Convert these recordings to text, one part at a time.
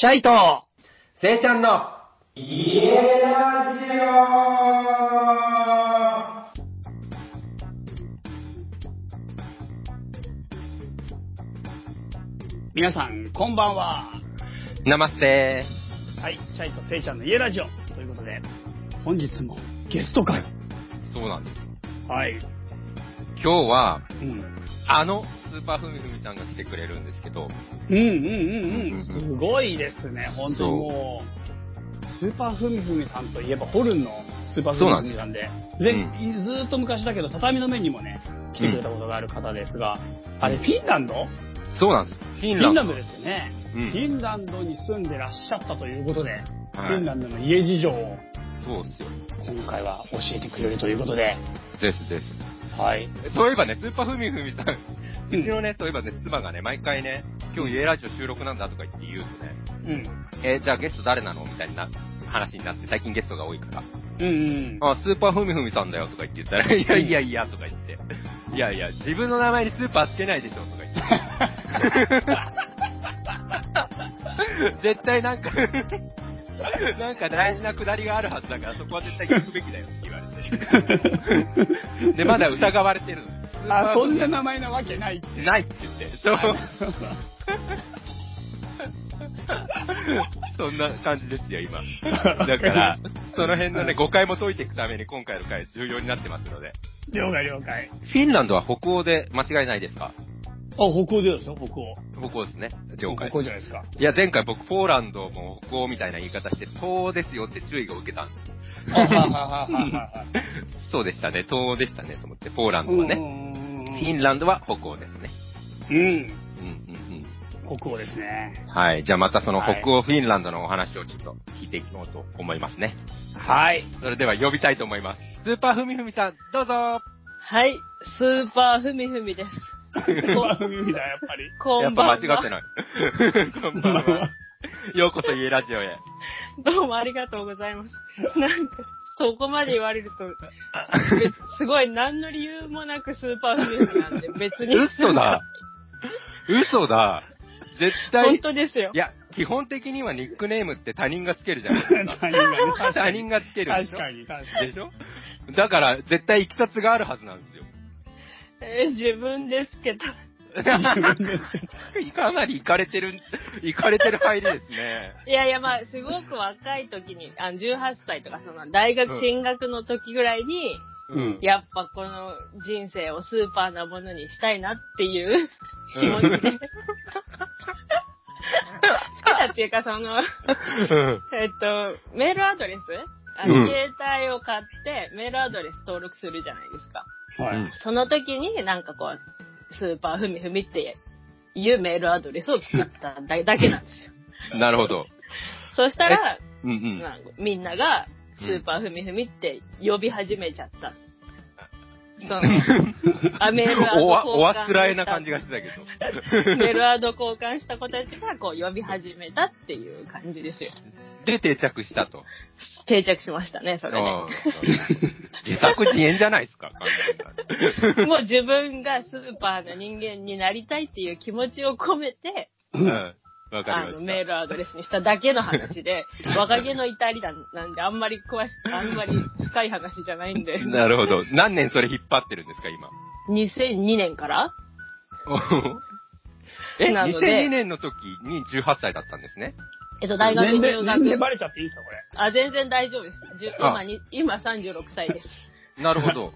シャイと、せいちゃんの、家ラジ皆さん、こんばんは。オナマステはい、シャイとせいちゃんの家ラジオ。ということで、本日もゲスト会。そうなんです。はい。今日は、うん。あの、スーパーふみふみちゃんが来てくれるんですけど、うんうんうんうん。すごいですね、本当にもう。スーパーふみふみさんといえば、ホルンのスーパーふみふみさんで、でうんずーっと昔だけど、畳の面にもね、来てくれたことがある方ですが、あれ、フィンランド？そうなんです。フィンランド。ンランドですよね。うんフィンランドに住んでらっしゃったということで、フはいィンランドの家事情をそうっすよ。今回は教えてくれるということで、ですです。はい。そういえばね、スーパーふみふみさん、うちのね、そういえばね、妻がね、毎回ね、今日家ラジオ収録なんだとか言って言うとね、うん。えーじゃあゲスト誰なのみたいな話になって、最近ゲストが多いから。うんうん。あ、スーパーふみふみさんだよとか言って言ったら、いやいやいやとか言って、いやいや、自分の名前にスーパーつけないでしょとか言って。絶対なんか、なんか大事なくだりがあるはずだから、そこは絶対聞くべきだよって言われて。で、まだ疑われてるの。あ、そんな名前なわけないって。ないって言って。そう。そんな感じですよ、今。だから、その辺のね、誤解も解いていくために今回の回重要になってますので。了解了解。フィンランドは北欧で間違いないですか？あ、北欧でですよ、北欧。北欧ですね。了解北。欧じゃないですか。いや、前回僕、ポーランドも北欧みたいな言い方して、東欧ですよって注意が受けたんです。あはははははそうでしたね、東欧でしたね、と思って、ポーランドはね。ねフィンランドは北欧ですね。うん。うん、うん、うん。北欧ですね。はい。じゃあまたそのはい北欧フィンランドのお話をちょっと聞いていこうと思いますね。はい。それでは呼びたいと思います。スーパーふみふみさん、どうぞはい、スーパーふみふみです。番組だ、やっぱり。やっこんばんは。ぱ間違ってない。こんばんは。ようこそ家ラジオへ。どうもありがとうございます。なんか、そこまで言われると、別すごい何の理由もなくスーパーふみふみなんで、別に。嘘だ。嘘だ。絶対。本当ですよい。や、基本的にはニックネームって他人がつけるじゃないですか。他人がね確かに他人がつけるでしょ？確かに、確かに。でしょ？だから、絶対行きさつがあるはずなんですよ。えー自分でつけた。かなり行かれてる、行かれてる入りですね。いやいや、まあ、すごく若い時に、あ18歳とか、その、大学進学の時ぐらいに、うん。やっぱこの人生をスーパーなものにしたいなっていう気持ちで。好きだっていうか、その、うんえっと、メールアドレス？あうんの携帯を買って、メールアドレス登録するじゃないですか。はい。その時になんかこう、スーパーふみふみっていうメールアドレスを作っただだけなんですよ。なるほど。そしたら、うんうん。なんかみんなが、スーパーふみふみって呼び始めちゃった。その、あ メールアドおわ、お交換あつらえな感じがしてたけど。メールアド交換した子たちがこう呼び始めたっていう感じですよ。で、定着したと。定着しましたね、それで。自作自演じゃないですか、もう自分がスーパーの人間になりたいっていう気持ちを込めて、うん。わかあの、りました。メールアドレスにしただけの話で、若気の至りだなんで、あんまり詳し、あんまり深い話じゃないんで、なるほど。何年それ引っ張ってるんですか、今？2002年から？え、なので2002年の時に18歳だったんですね？えっと、大学年齢、入年齢学。バレちゃっていいですか、これ？あ、全然大丈夫です。じゅあ今に、今36歳です。なるほど。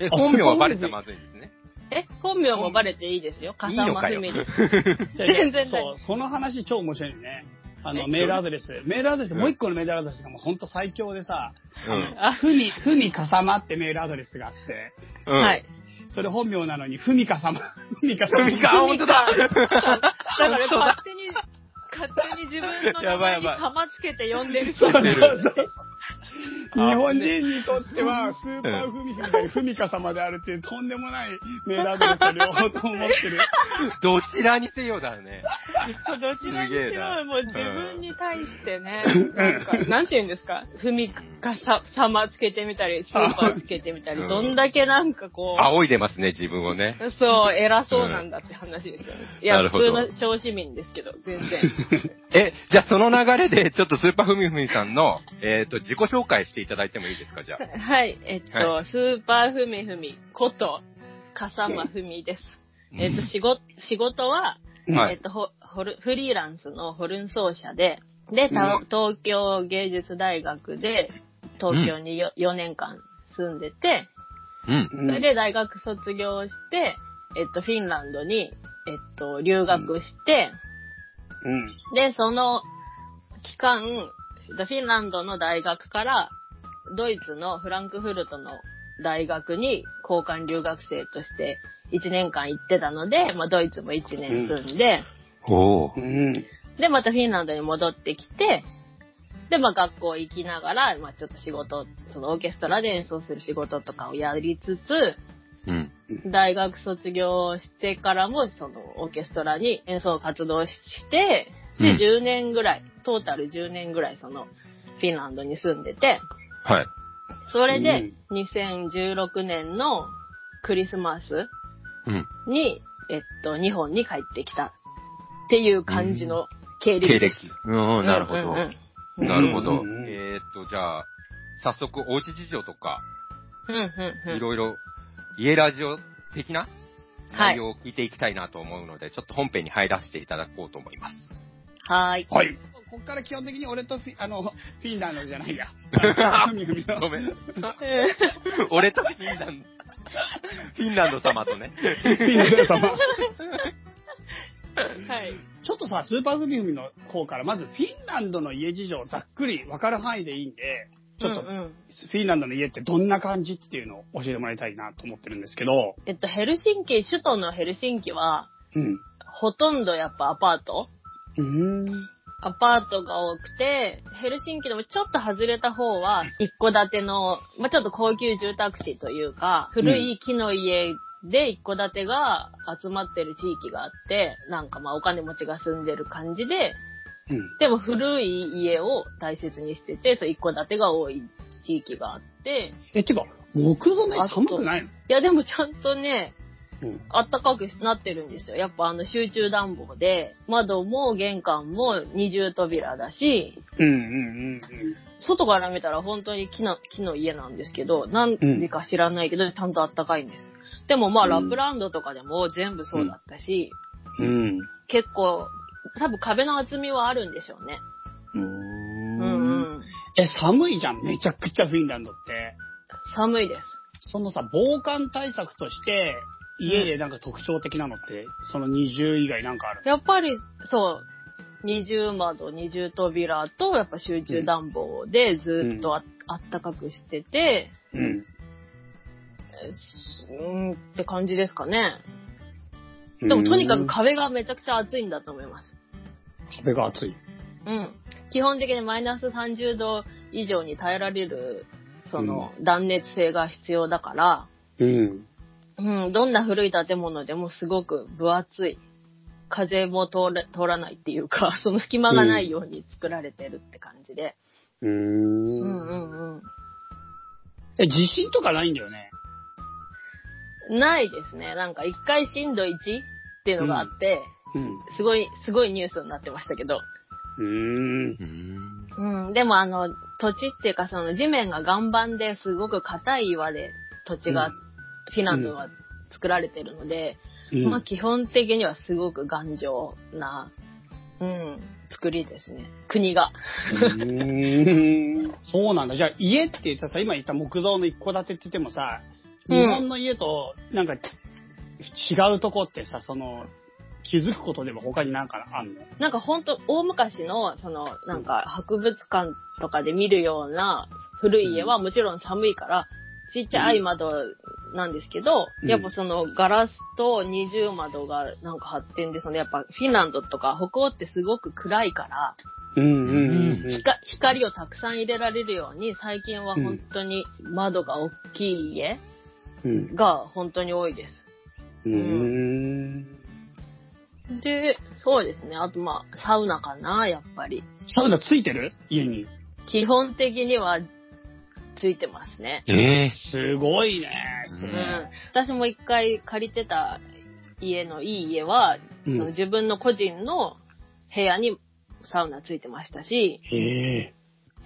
え、本名はバレちゃまずいんですね。え、本名もバレていいですよ。笠。間ふみです。全然そう、その話超面白いね。あの、え？メールアドレス。メールアドレス、もう一個のメールアドレスがもうほんと最強でさ、ふみ、ふみかさまってメールアドレスがあって、うん。はい。。それ本名なのに、ふみかさま、ふみかさま。ふみか、本当だだから勝手に、勝手に自分の名前にやばいやばい様つけて呼んでる人そうそうそう。日本人にとっては、スーパーフミフミでフミカ様であるっていうとんでもないメールアドレスを両方とも持ってる。どちらにせよだね。そうどちらにしすげえなろ、もう自分に対してね、なんか、なんて言うんですか、ふみかさ、様つけてみたり、スーパーつけてみたり、うんどんだけなんかこう、仰いでますね、自分をね。そう、偉そうなんだって話ですよね。いや、普通の小市民ですけど、全然。え、じゃあその流れで、ちょっとスーパーフミフミさんの、えっ、と、自己紹介していただいてもいいですか、じゃあ。はい、えっと、はスーパーふみふみこと、笠間ふみです。えっと、仕事、仕事は、はいえっと、ほホルフリーランスのホルン奏者で、で、東京芸術大学で、東京によ、4年間住んでて、うん。うんそれで大学卒業して、えっと、フィンランドに、えっと、留学して、うん。で、その期間、フィンランドの大学から、ドイツのフランクフルトの大学に交換留学生として1年間行ってたので、まあ、ドイツも1年住んで。うん。で、またフィンランドに戻ってきて、で、まあ、学校行きながら、まあ、ちょっと仕事、そのオーケストラで演奏する仕事とかをやりつつ、うん。大学卒業してからも、そのオーケストラに演奏活動して、で、うん10年ぐらい、トータル10年ぐらいそのフィンランドに住んでて、はい。それで2016年のクリスマスうん。に、えっと、日本に帰ってきたっていう感じの経歴経歴です。。うん、なるほど。うんうんうんなるほど。うんえーっと、じゃあ、早速、おうち事情とか、うんうんうんいろいろ、家ラジオ的な？はい内容を聞いていきたいなと思うので、ちょっと本編に入らせていただこうと思います。はーい。はい。こっから基本的に俺とフィ、あの、フィンランドじゃないや。の ごめん。俺とフィンランド、フィンランド様とね。フィンランド様。はい。ちょっとさ、スーパーフミフミの方から、まずフィンランドの家事情をざっくり分かる範囲でいいんで、ちょっとフィンランドの家ってどんな感じっていうのを教えてもらいたいなと思ってるんですけど、えっと、ヘルシンキ、首都のヘルシンキは、うん。ほとんどやっぱアパート？うん。アパートが多くて、ヘルシンキでもちょっと外れた方は、一戸建ての、まあ、ちょっと高級住宅地というか、古い木の家で一戸建てが集まってる地域があって、なんかまあお金持ちが住んでる感じで、うん。でも古い家を大切にしてて、そう一戸建てが多い地域があって、え、てか、木造ね寒くないの？いやでもちゃんとね、うん。あったかくなってるんですよ。やっぱあの集中暖房で、窓も玄関も二重扉だし、うんうんうん外から見たら本当に木の木の家なんですけど、なんでか知らないけど、ちゃんとあったかいんです。でもまあ、うんラップランドとかでも全部そうだったし、うん。うん。結構、多分壁の厚みはあるんでしょうね。ううんん。うん。え、寒いじゃん、めちゃくちゃフィンランドって。寒いです。そのさ、防寒対策として、家でなんか特徴的なのって、その二重以外なんかある？やっぱり、そう、二重窓、二重扉と、やっぱ集中暖房でずっとあ,、あったかくしてて、うん。うんって感じですかね。でもとにかく壁がめちゃくちゃ暑いんだと思います。壁が熱い。うん。基本的にマイナス30度以上に耐えられる、その、断熱性が必要だから、うん。うん、どんな古い建物でもすごく分厚い。風も通れ通らないっていうか、その隙間がないように作られてるって感じで。ううんん。うんうん。え、地震とかないんだよね？ないですね。なんか一回震度1っていうのがあって、うん。すごい、すごいニュースになってましたけど。うーん。うん。うん、でもあの、土地っていうかその地面が岩盤ですごく硬い岩で土地が、うんフィンランドは作られてるので、うん。まあ基本的にはすごく頑丈な、うん、作りですね。国が。う そうなんだ。じゃあ家って言ったらさ、今言った木造の一戸建てって言ってもさ、うん。日本の家となんか違うとこってさ、その、気づくことでも他になんかあんの？なんかほんと大昔の、その、なんか博物館とかで見るような古い家はもちろん寒いから、ちっちゃい窓なんですけど、うんやっぱそのガラスと二重窓がなんか発展で、そのやっぱフィンランドとか北欧ってすごく暗いから、うんうんうん。光光をたくさん入れられるように、最近は本当に窓が大きい家うん。が本当に多いです。うーん。で、そうですね。あとまあ、サウナかな、やっぱり。サウナついてる？家に。基本的にはついてますね。ええすごいね。ううんん。私も一回借りてた家のいい家は、うんその自分の個人の部屋にサウナついてましたし、へえ。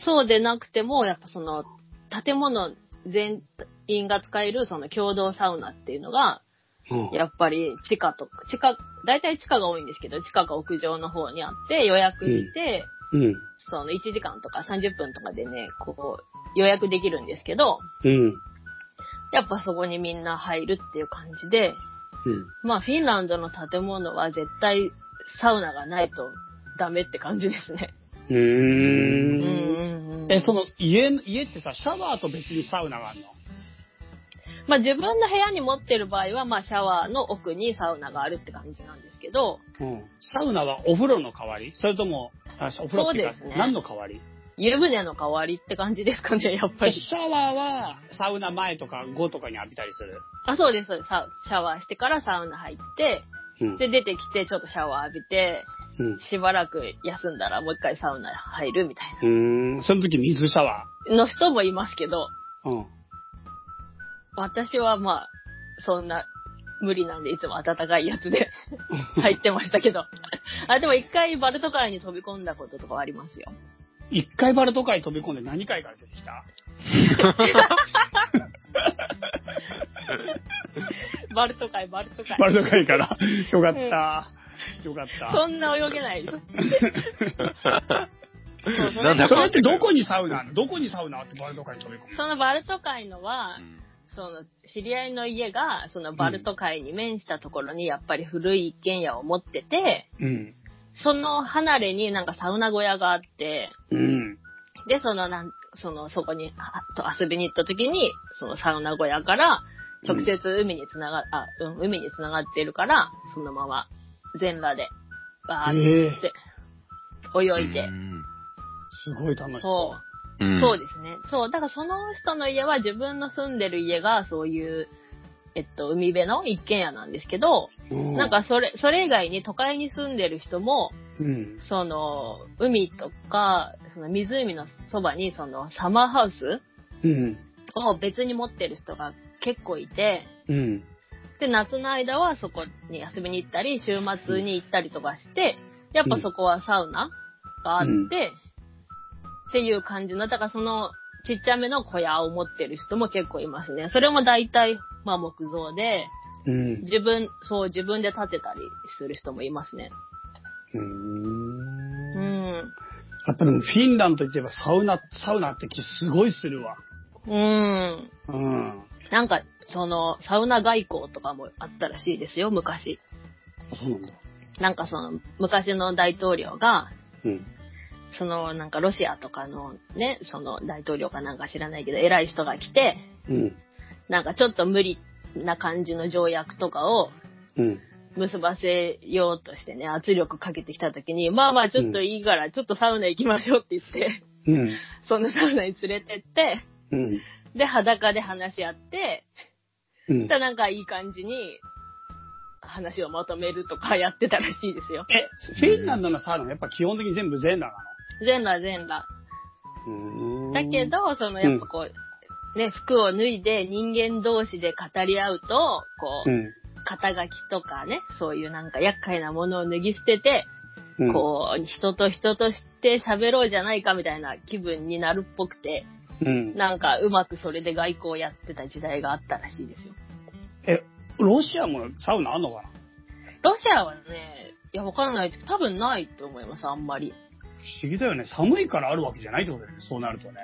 そうでなくても、やっぱその、建物全員が使えるその共同サウナっていうのが、うんやっぱり地下とか、地下、大体地下が多いんですけど、地下か屋上の方にあって予約して、うん。その1時間とか30分とかでね、こう予約できるんですけど、うん。やっぱそこにみんな入るっていう感じで、うん。まあフィンランドの建物は絶対サウナがないとダメって感じですね。うー。うんんうん。え、その家、家ってさ、シャワーと別にサウナがあるの？まあ自分の部屋に持ってる場合は、まあシャワーの奥にサウナがあるって感じなんですけど、うん。サウナはお風呂の代わり？それとも、あお風呂っていうかそうですね何の代わり？湯船の代わりって感じですかね、やっぱり。シャワーはサウナ前とか後とかに浴びたりする。あ、そうです、そうです。さシャワーしてからサウナ入って、うん。で、出てきてちょっとシャワー浴びて、うん。しばらく休んだらもう一回サウナ入るみたいうーん。その時水シャワな。の人もいますけど、ー。うん。私はまあ、そんな無理なんでいつも暖かいやつで 入ってましたけど。あ、でも一回バルト海に飛び込んだこととかはありますよ。一回バルト海飛び込んで何回から出てきた？バルト海、バルト海。バルト海から。よかった。よかった。そんな泳げない なんだそれってどこにサウナ？どこにサウナあってバルト海に飛び込む？そのバルト海のは、その知り合いの家が、そのバルト海に面したところにやっぱり古い一軒家を持ってて、うん。その離れになんかサウナ小屋があって、うん。で、そのなん、その、そこにあと遊びに行った時に、そのサウナ小屋から、直接海につなが、あ、うん、海につながってるから、そのまま、全裸で、バーって、泳いで、すごい楽しそそう。う、そうですね。そう、だからその人の家は自分の住んでる家がそういう、えっと、海辺の一軒家なんですけど、うんなん、かそれ、それ以外に都会に住んでる人も、うん。その、海とか、その湖のそばに、その、サマーハウスうん。を別に持ってる人が結構いて、うん。で、夏の間はそこに遊びに行ったり、週末に行ったりとかして、やっぱそこはサウナがあって、うんっていう感じの、だからその、ちっちゃめの小屋を持ってる人も結構いますね。それも大体、まあ木造で、うん。自分、そう自分で建てたりする人もいますね。う。うんん。やっぱでもフィンランドといえばサウナ、サウナって気すごいするわ。うん。うん。なんか、その、サウナ外交とかもあったらしいですよ、昔。そうなんだ。なんかその、昔の大統領が、うん。その、なんかロシアとかのね、その大統領かなんか知らないけど、偉い人が来て、うん。なんかちょっと無理な感じの条約とかをうん。結ばせようとしてね、圧力かけてきた時に、まあまあちょっといいから、ちょっとサウナ行きましょうって言って、うん。そのサウナに連れてって、うん。で、裸で話し合って、うん。たなんかいい感じに話をまとめるとかやってたらしいですよ。え、フィンランドのサウナはやっぱ基本的に全部全裸な全裸全裸。だけ、ど、そのやっぱこう、ね、服を脱いで人間同士で語り合うと、こう、うん。肩書きとかね、そういうなんか厄介なものを脱ぎ捨てて、うん、こう、人と人として喋ろうじゃないかみたいな気分になるっぽくて、うん。なんかうまくそれで外交をやってた時代があったらしいですよ。え、ロシアもサウナあんのかな？ロシアはね、いや、わからないですけど、多分ないと思います、あんまり。不思議だよね。寒いからあるわけじゃないってことだよね。そうなるとね。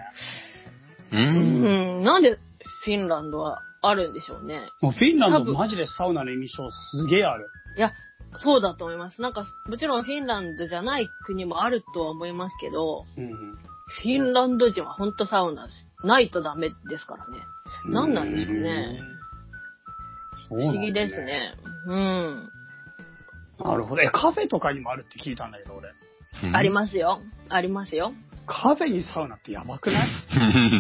う。うんん、なんでフィンランドはあるんでしょうね。もうフィンランドマジでサウナの印象すげえある。いや、そうだと思います。なんか、もちろんフィンランドじゃない国もあるとは思いますけど、うん。フィンランド人は本当サウナないとダメですからね。何なんでしょうね。そう不思議です。ね。うん。なるほど。え、カフェとかにもあるって聞いたんだけど、俺。ありますよ。ありますよ。カフェにサウナってやばくない？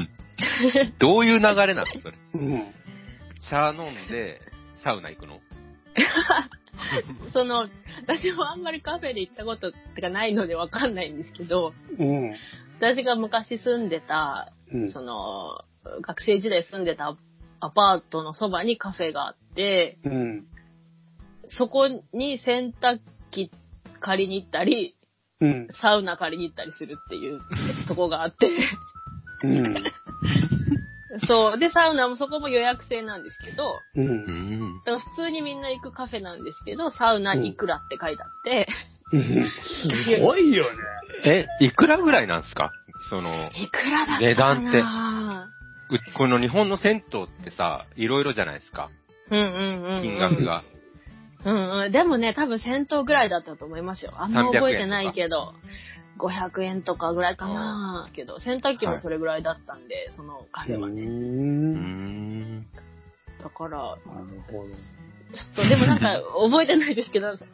どういう流れなのそれ？うん。茶飲んで、サウナ行くの？その、私もあんまりカフェで行ったことってかないのでわかんないんですけど、うん。私が昔住んでた、うん。その、学生時代住んでたアパートのそばにカフェがあって、うん。そこに洗濯機借りに行ったり、うん。サウナ借りに行ったりするっていうとこがあって、うん。そう。で、サウナもそこも予約制なんですけど、う。うんん。だから普通にみんな行くカフェなんですけど、サウナいくらって書いてあって、うんすごいよね。え、いくらぐらいなんですか？その、いくらだ値段ってうこの日本の銭湯ってさ、いろいろじゃないですか。うんうんうん、うん。金額が。うんうん。でもね、多分1000頭ぐらいだったと思いますよ。あんま覚えてないけど、500円とかぐらいかな。けど、洗濯機もそれぐらいだったんで、そのカフェはね。だから、なるほど。ちょっと、でもなんか覚えてないですけど、さ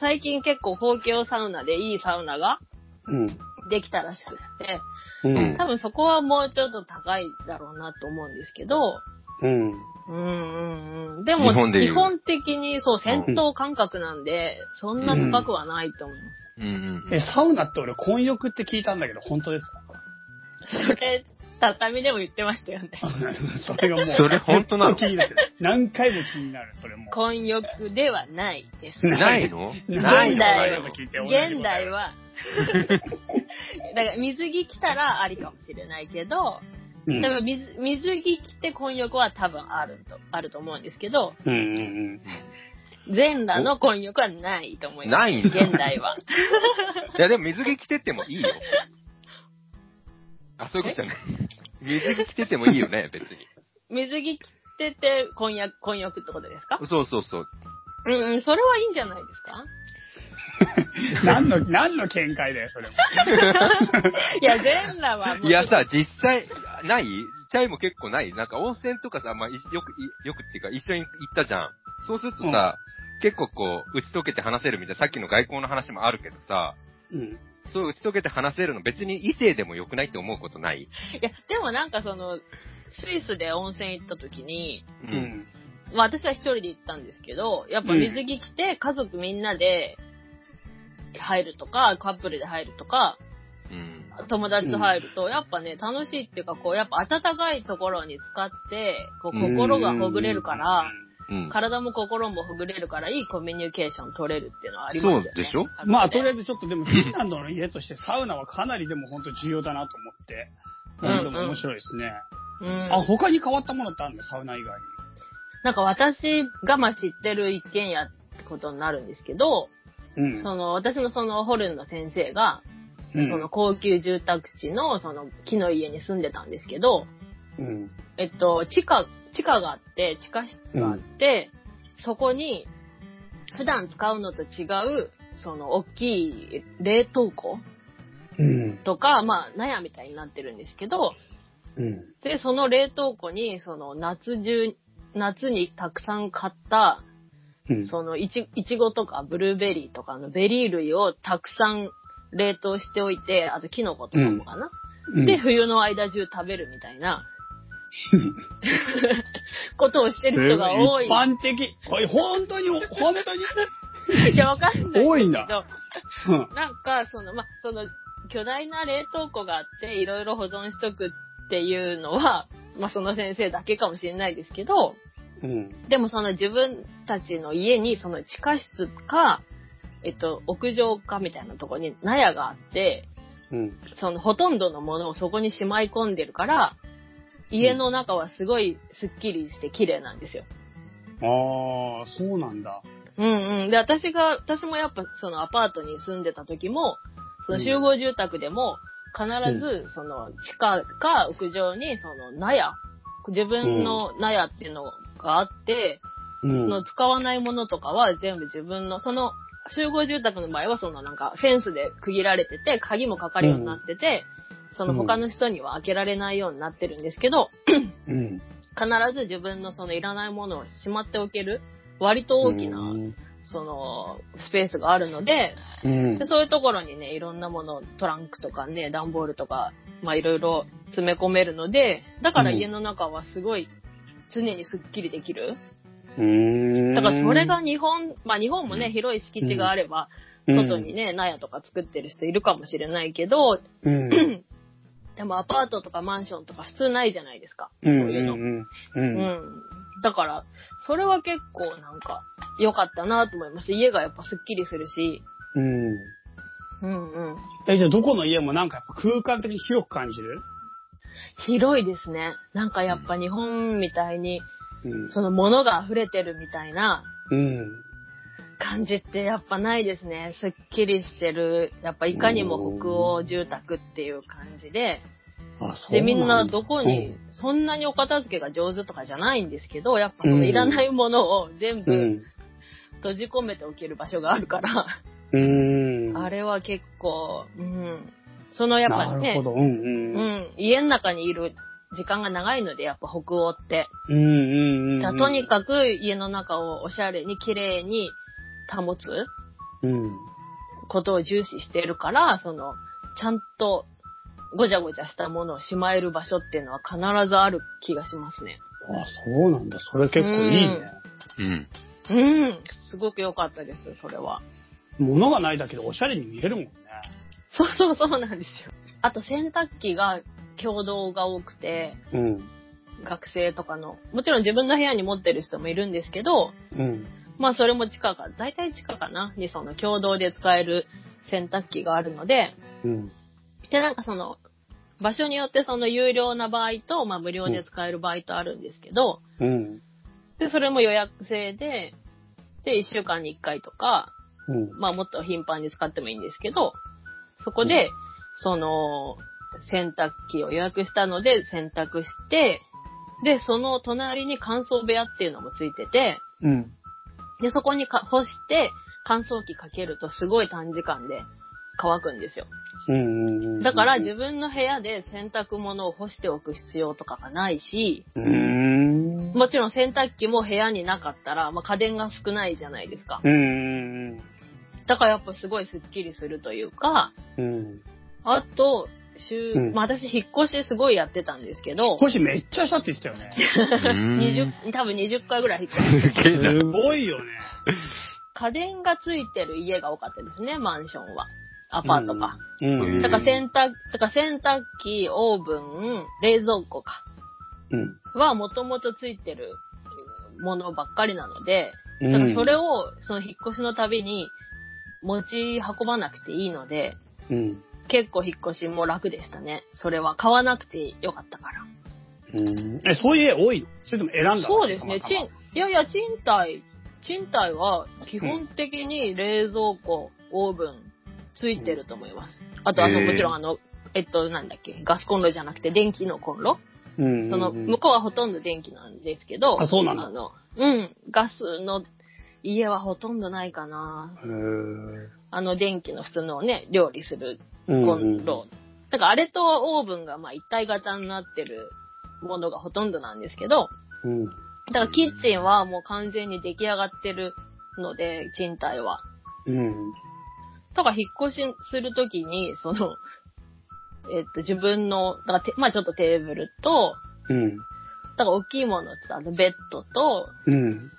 最近結構高級サウナでいいサウナがうん。できたらしくって、うん。多分そこはもうちょっと高いだろうなと思うんですけど、うん。うんうんうん。でも、日本で基本的にそう、戦闘感覚なんで、そんな高くはないと思います。うんうん。え、サウナって俺、混浴って聞いたんだけど、本当ですか？それ、畳でも言ってましたよね。それがもう、それ本当なの？ずっと気になってる。何回も気になる、それも。混浴ではないです。ないの？現ないの現代はないの、現代は、だから水着着たらありかもしれないけど、うんでも水水着着て混浴は多分あると、あると思うんですけど、うんうん全裸の混浴はないと思います。ないんだ現代は。いや、でも水着着てってもいいよ。あ、そういうことじゃない。水着着ててもいいよね、別に。水着着てて混浴、混浴ってことですか？そうそうそう。うんうん、それはいいんじゃないですか？うん。何の、何の見解だよ、それも。いや、全裸はもう。いやさ、実際、ない？チャイも結構ない？なんか温泉とかさ、まあ、いよく、いよくっていうか一緒に行ったじゃん。そうするとさ、結構こう、打ち解けて話せるみたいな、さっきの外交の話もあるけどさ、うん。そう打ち解けて話せるの別に異性でも良くないって思うことない？いや、でもなんかその、スイスで温泉行った時に、うう。ん。まあ私は一人で行ったんですけど、やっぱ水着着て家族みんなで入るとか、カップルで入るとか、うん。友達と入ると、やっぱね、楽しいっていうか、こう、やっぱ暖かいところに使って、こう、心がほぐれるから、うん。体も心もほぐれるから、いいコミュニケーション取れるっていうのはありますよね。そうでしょ？まあ、とりあえず。ずちょっとでも、フィンランドの家としてサウナはかなりでも本当重要だなと思って。うんでも面白いですね。うん。あ、他に変わったものってあるの？サウナ以外に。なんか私がまあ知ってる一軒家ってことになるんですけど、うん。その、私のそのホルンの先生が、うんその、高級住宅地のその木の家に住んでたんですけど、うん。えっと、地下、地下があって、地下室があって、そこに、普段使うのと違う、その、大きい冷凍庫うん。とか、まあ、納屋みたいになってるんですけど、うん。で、その冷凍庫に、その、夏中、夏にたくさん買った、うん。そのいち、いちごとかブルーベリーとかのベリー類をたくさん冷凍しておいて、あとキノコとかもかな。うんで、冬の間中食べるみたいな ことをしてる人が多い。一般的。これ本当に、本当に？いや、わかんない。多いんだうん。なんか、その、ま、その、巨大な冷凍庫があって、いろいろ保存しとくっていうのは、まあ、その先生だけかもしれないですけど、うん。でもその自分たちの家にその地下室か、えっと、屋上かみたいなところに納屋があって、うん。そのほとんどのものをそこにしまい込んでるから、家の中はすごいスッキリして綺麗なんですよ。ああ、そうなんだ。うんうん。で、私が、私もやっぱそのアパートに住んでた時も、その集合住宅でも、必ず、その地下か屋上にその納屋、自分の納屋っていうのがあって、うん。その使わないものとかは全部自分の、その集合住宅の場合はそのなんかフェンスで区切られてて、鍵もかかるようになってて、その他の人には開けられないようになってるんですけど、うん。必ず自分のそのいらないものをしまっておける、割と大きなうんその、スペースがあるので、うんで。そういうところにね、いろんなもの、トランクとかね、段ボールとか、まあいろいろ詰め込めるので、だから家の中はすごい常にスッキリできる。うーん。だからそれが日本、まあ日本もね、うん広い敷地があれば、うん、外にね、納屋とか作ってる人いるかもしれないけど、うん、でもアパートとかマンションとか普通ないじゃないですか。うん。そういうの。うん。う。うんん。だから、それは結構なんか良かったなと思います。家がやっぱスッキリするし、うん。うんうん。え、じゃあどこの家もなんかやっぱ空間的に広く感じる？広いですね。なんかやっぱ日本みたいに、うん。その物が溢れてるみたいなうん。感じってやっぱないですね。すっきりしてる。やっぱいかにも北欧住宅っていう感じで。で、みんなだどこに、そんなにお片付けが上手とかじゃないんですけど、やっぱそうんのいらないものを全部うん。閉じ込めておける場所があるから、うん。あれは結構、うん。そのやっぱりねなるほ、ど。うんうん。う。ん、家の中にいる時間が長いので、やっぱ北欧って。うんうんうん。だからとにかく家の中をおしゃれに綺麗に保つうん。ことを重視してるから、その、ちゃんとごちゃごちゃしたものをしまえる場所っていうのは必ずある気がしますね。あ、そうなんだ。それ結構いいね。うん。うん。すごく良かったです、それは。物がないだけでおしゃれに見えるもんね。そうそうそうなんですよ。あと洗濯機が共同が多くて、うん。学生とかの、もちろん自分の部屋に持ってる人もいるんですけど、うん。まあそれも地下か、大体地下かなにその共同で使える洗濯機があるので、うん。でなんかその、場所によってその有料な場合と、まあ無料で使える場合とあるんですけど、うん。で、それも予約制で、で、1週間に1回とか、うん。まあもっと頻繁に使ってもいいんですけど、そこで、その、洗濯機を予約したので洗濯して、で、その隣に乾燥部屋っていうのもついてて、うん。で、そこにか干して乾燥機かけるとすごい短時間で乾くんですよ。うん。だから自分の部屋で洗濯物を干しておく必要とかがないし、うん。もちろん洗濯機も部屋になかったら、まあ、家電が少ないじゃないですか。うん。だからやっぱすごいスッキリするというか、うん。あと、週、うんまあ私引っ越しすごいやってたんですけど、少しめっちゃしたって言ってたよね。20、多分20回ぐらい引っ越しすげえな。すごいよね。家電がついてる家が多かったですね、マンションは。アパートか。うん。だから洗濯、だから洗濯機、オーブン、冷蔵庫か。うん。はもともとついてるものばっかりなので、うんだからそれを、その引っ越しのたびに持ち運ばなくていいので、うん。結構引っ越しも楽でしたね。それは買わなくてよかったから。うん。え、そういう家多い？のそれとも選んだの？そうですね。賃、いやいや、賃貸、賃貸は基本的に冷蔵庫、オーブンついてると思います。あと、あの、もちろんあの、えっと、なんだっけ、ガスコンロじゃなくて電気のコンロ？うん。その、向こうはほとんど電気なんですけど、あそうなんだあの、うん、ガスの家はほとんどないかな。あの、電気の普通のね、料理するうんコンロ。だからあれとオーブンがまあ一体型になってるものがほとんどなんですけど、うん。だからキッチンはもう完全に出来上がってるので、賃貸は。うん。だから引っ越しするときに、その、えっと、自分の、だからて、まあちょっとテーブルと、うん。だから大きいものってあのベッドと、うん。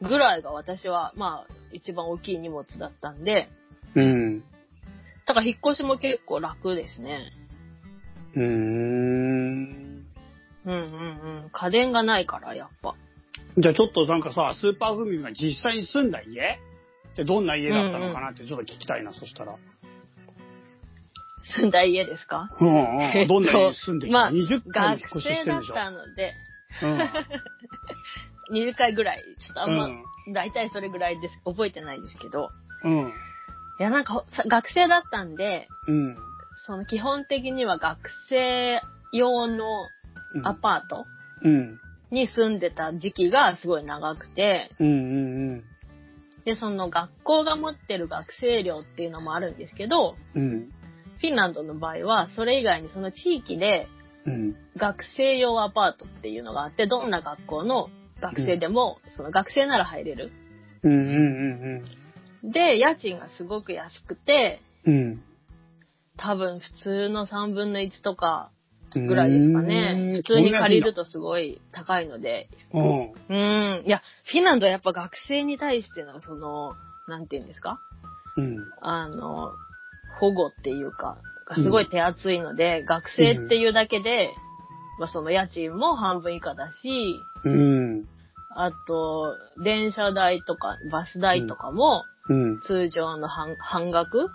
ぐらいが私は、まあ、一番大きい荷物だったんで、うん。だから引っ越しも結構楽ですね。うーん。うんうんうん。家電がないから、やっぱ。じゃあちょっとなんかさ、スーパーフミが実際に住んだ家？ってどんな家だったのかなってちょっと聞きたいな、そしたら。住んだ家ですか？うんえっとうん。どんな家に住んできた、まあ ?20 回学引っ越しし生だってるんでしょたので、うん。20回ぐらい、ちょっとあんま、うん大体それぐらいです。覚えてないですけど。うん。いや、なんか、さ学生だったんで、うん。その基本的には学生用のうんアパートうん。に住んでた時期がすごい長くて、うんうんで、その学校が持ってる学生寮っていうのもあるんですけど、うん。うん。フィンランドの場合は、それ以外にその地域でうん。学生用アパートっていうのがあって、どんな学校の学生でも、その学生なら入れる。うんうんで、家賃がすごく安くて、うんうん。多分普通の3分の1とかぐらいですかね。普通に借りるとすごい高いので。うん。うん。いや、フィンランドはやっぱ学生に対してのその、なんていうんですか？うん。あの、保護っていうか、がすごい手厚いので、学生っていうだけで、まあその家賃も半分以下だし、うん。あと、電車代とかバス代とかもうん。通常の半半額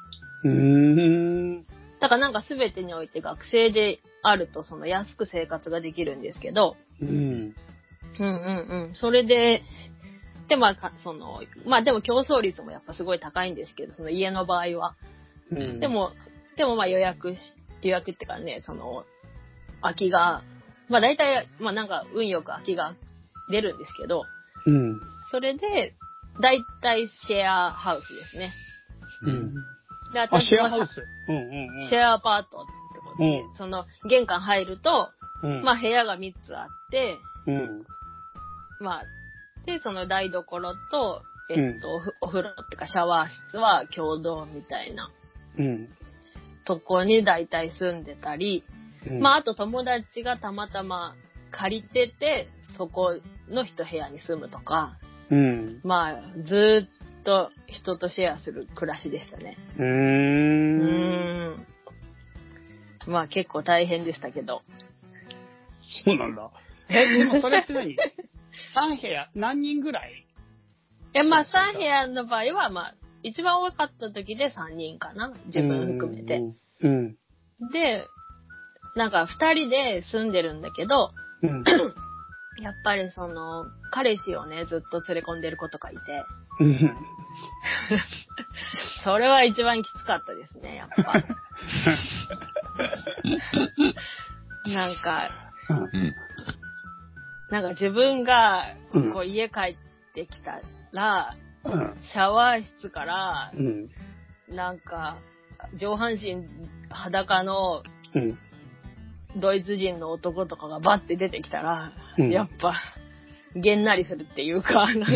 うん。だからなんか全てにおいて学生であるとその安く生活ができるんですけど、うん。うんうんうん。それで、で、まあか、その、まあでも競争率もやっぱすごい高いんですけど、その家の場合は。うん。で、も、でもまあ予約し、予約ってかね、その、空きが、まあ大体、まあなんか運よく空きが出るんですけど、うん。それで、大体シェアハウスですね。うん。で、あ、私はシェアハウス。うんうんうん。シェアアパートってことで、うんその、玄関入ると、うん。まあ部屋が3つあって、うん。まあ、で、その台所と、えっと、お風呂っていうかシャワー室は共同みたいなうん。とこに大体住んでたり、うん。まあ、あと友達がたまたま借りてて、そこの一部屋に住むとか、うん。まあ、ずーっと人とシェアする暮らしでしたね。うー。うんーん。まあ結構大変でしたけど。そうなんだ。え、でもそれって何 ?3 部屋、何人ぐらい？いや、まあ3部屋の場合は、まあ、一番多かった時で3人かな。自分含めて。。うん。で、なんか2人で住んでるんだけど、うん。やっぱりその、彼氏をね、ずっと連れ込んでる子とかいて、うん。それは一番きつかったですね、やっぱ。なんか、うん。なんか自分がうん、こう家帰ってきたら、うん。シャワー室から、うん。なんか、上半身裸のうん。ドイツ人の男とかがバッて出てきたら、うんやっぱ、げんなりするっていうか、なんか、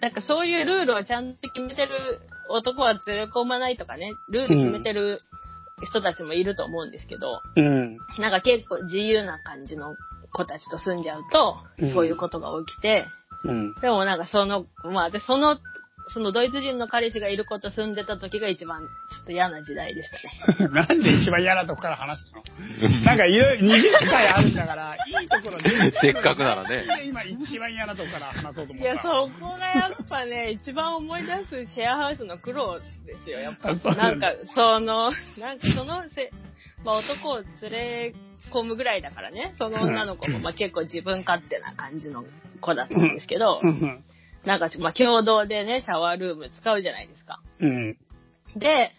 なんかそういうルールをちゃんと決めてる男は連れ込まないとかね、ルール決めてる人たちもいると思うんですけど、うん。なんか結構自由な感じの子たちと住んじゃうとうん、そういうことが起きて、うん。でもなんかその、まあで、その、そのドイツ人の彼氏がいる子と住んでた時が一番ちょっと嫌な時代でしたね。なんで一番嫌なとこから話すの？なんかいろいろ20回あるんだから、いいところで。せっかくならね今一番嫌なとこから話そうと思ったいや、そこがやっぱね、一番思い出すシェアハウスの苦労ですよ、やっぱ。なんんか、その、なんかそのせ、まあ男を連れ込むぐらいだからね、その女の子もまあ結構自分勝手な感じの子だったんですけどう、ん。なんかまあ共同でね、シャワールーム使うじゃないですか。うん。で、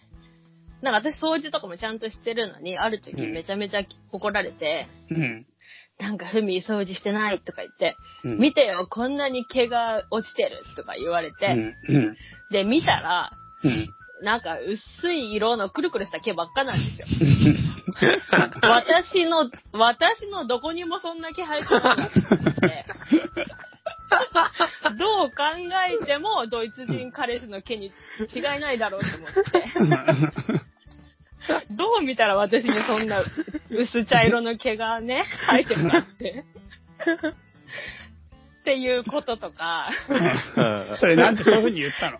なんか私掃除とかもちゃんとしてるのに、ある時めちゃめちゃ怒られて、うん。なんかふみ掃除してないとか言って、うん。見てよ、こんなに毛が落ちてるとか言われて、うん。うん。で、見たら、うん。なんか薄い色のくるくるした毛ばっかなんですよ。私の、私のどこにもそんな毛生えてなくて、どう考えてもドイツ人彼氏の毛に違いないだろうと思って、どう見たら私にそんな薄茶色の毛がね、生えてるかって。っていうこととか、それなんてそういうふうに言ったの？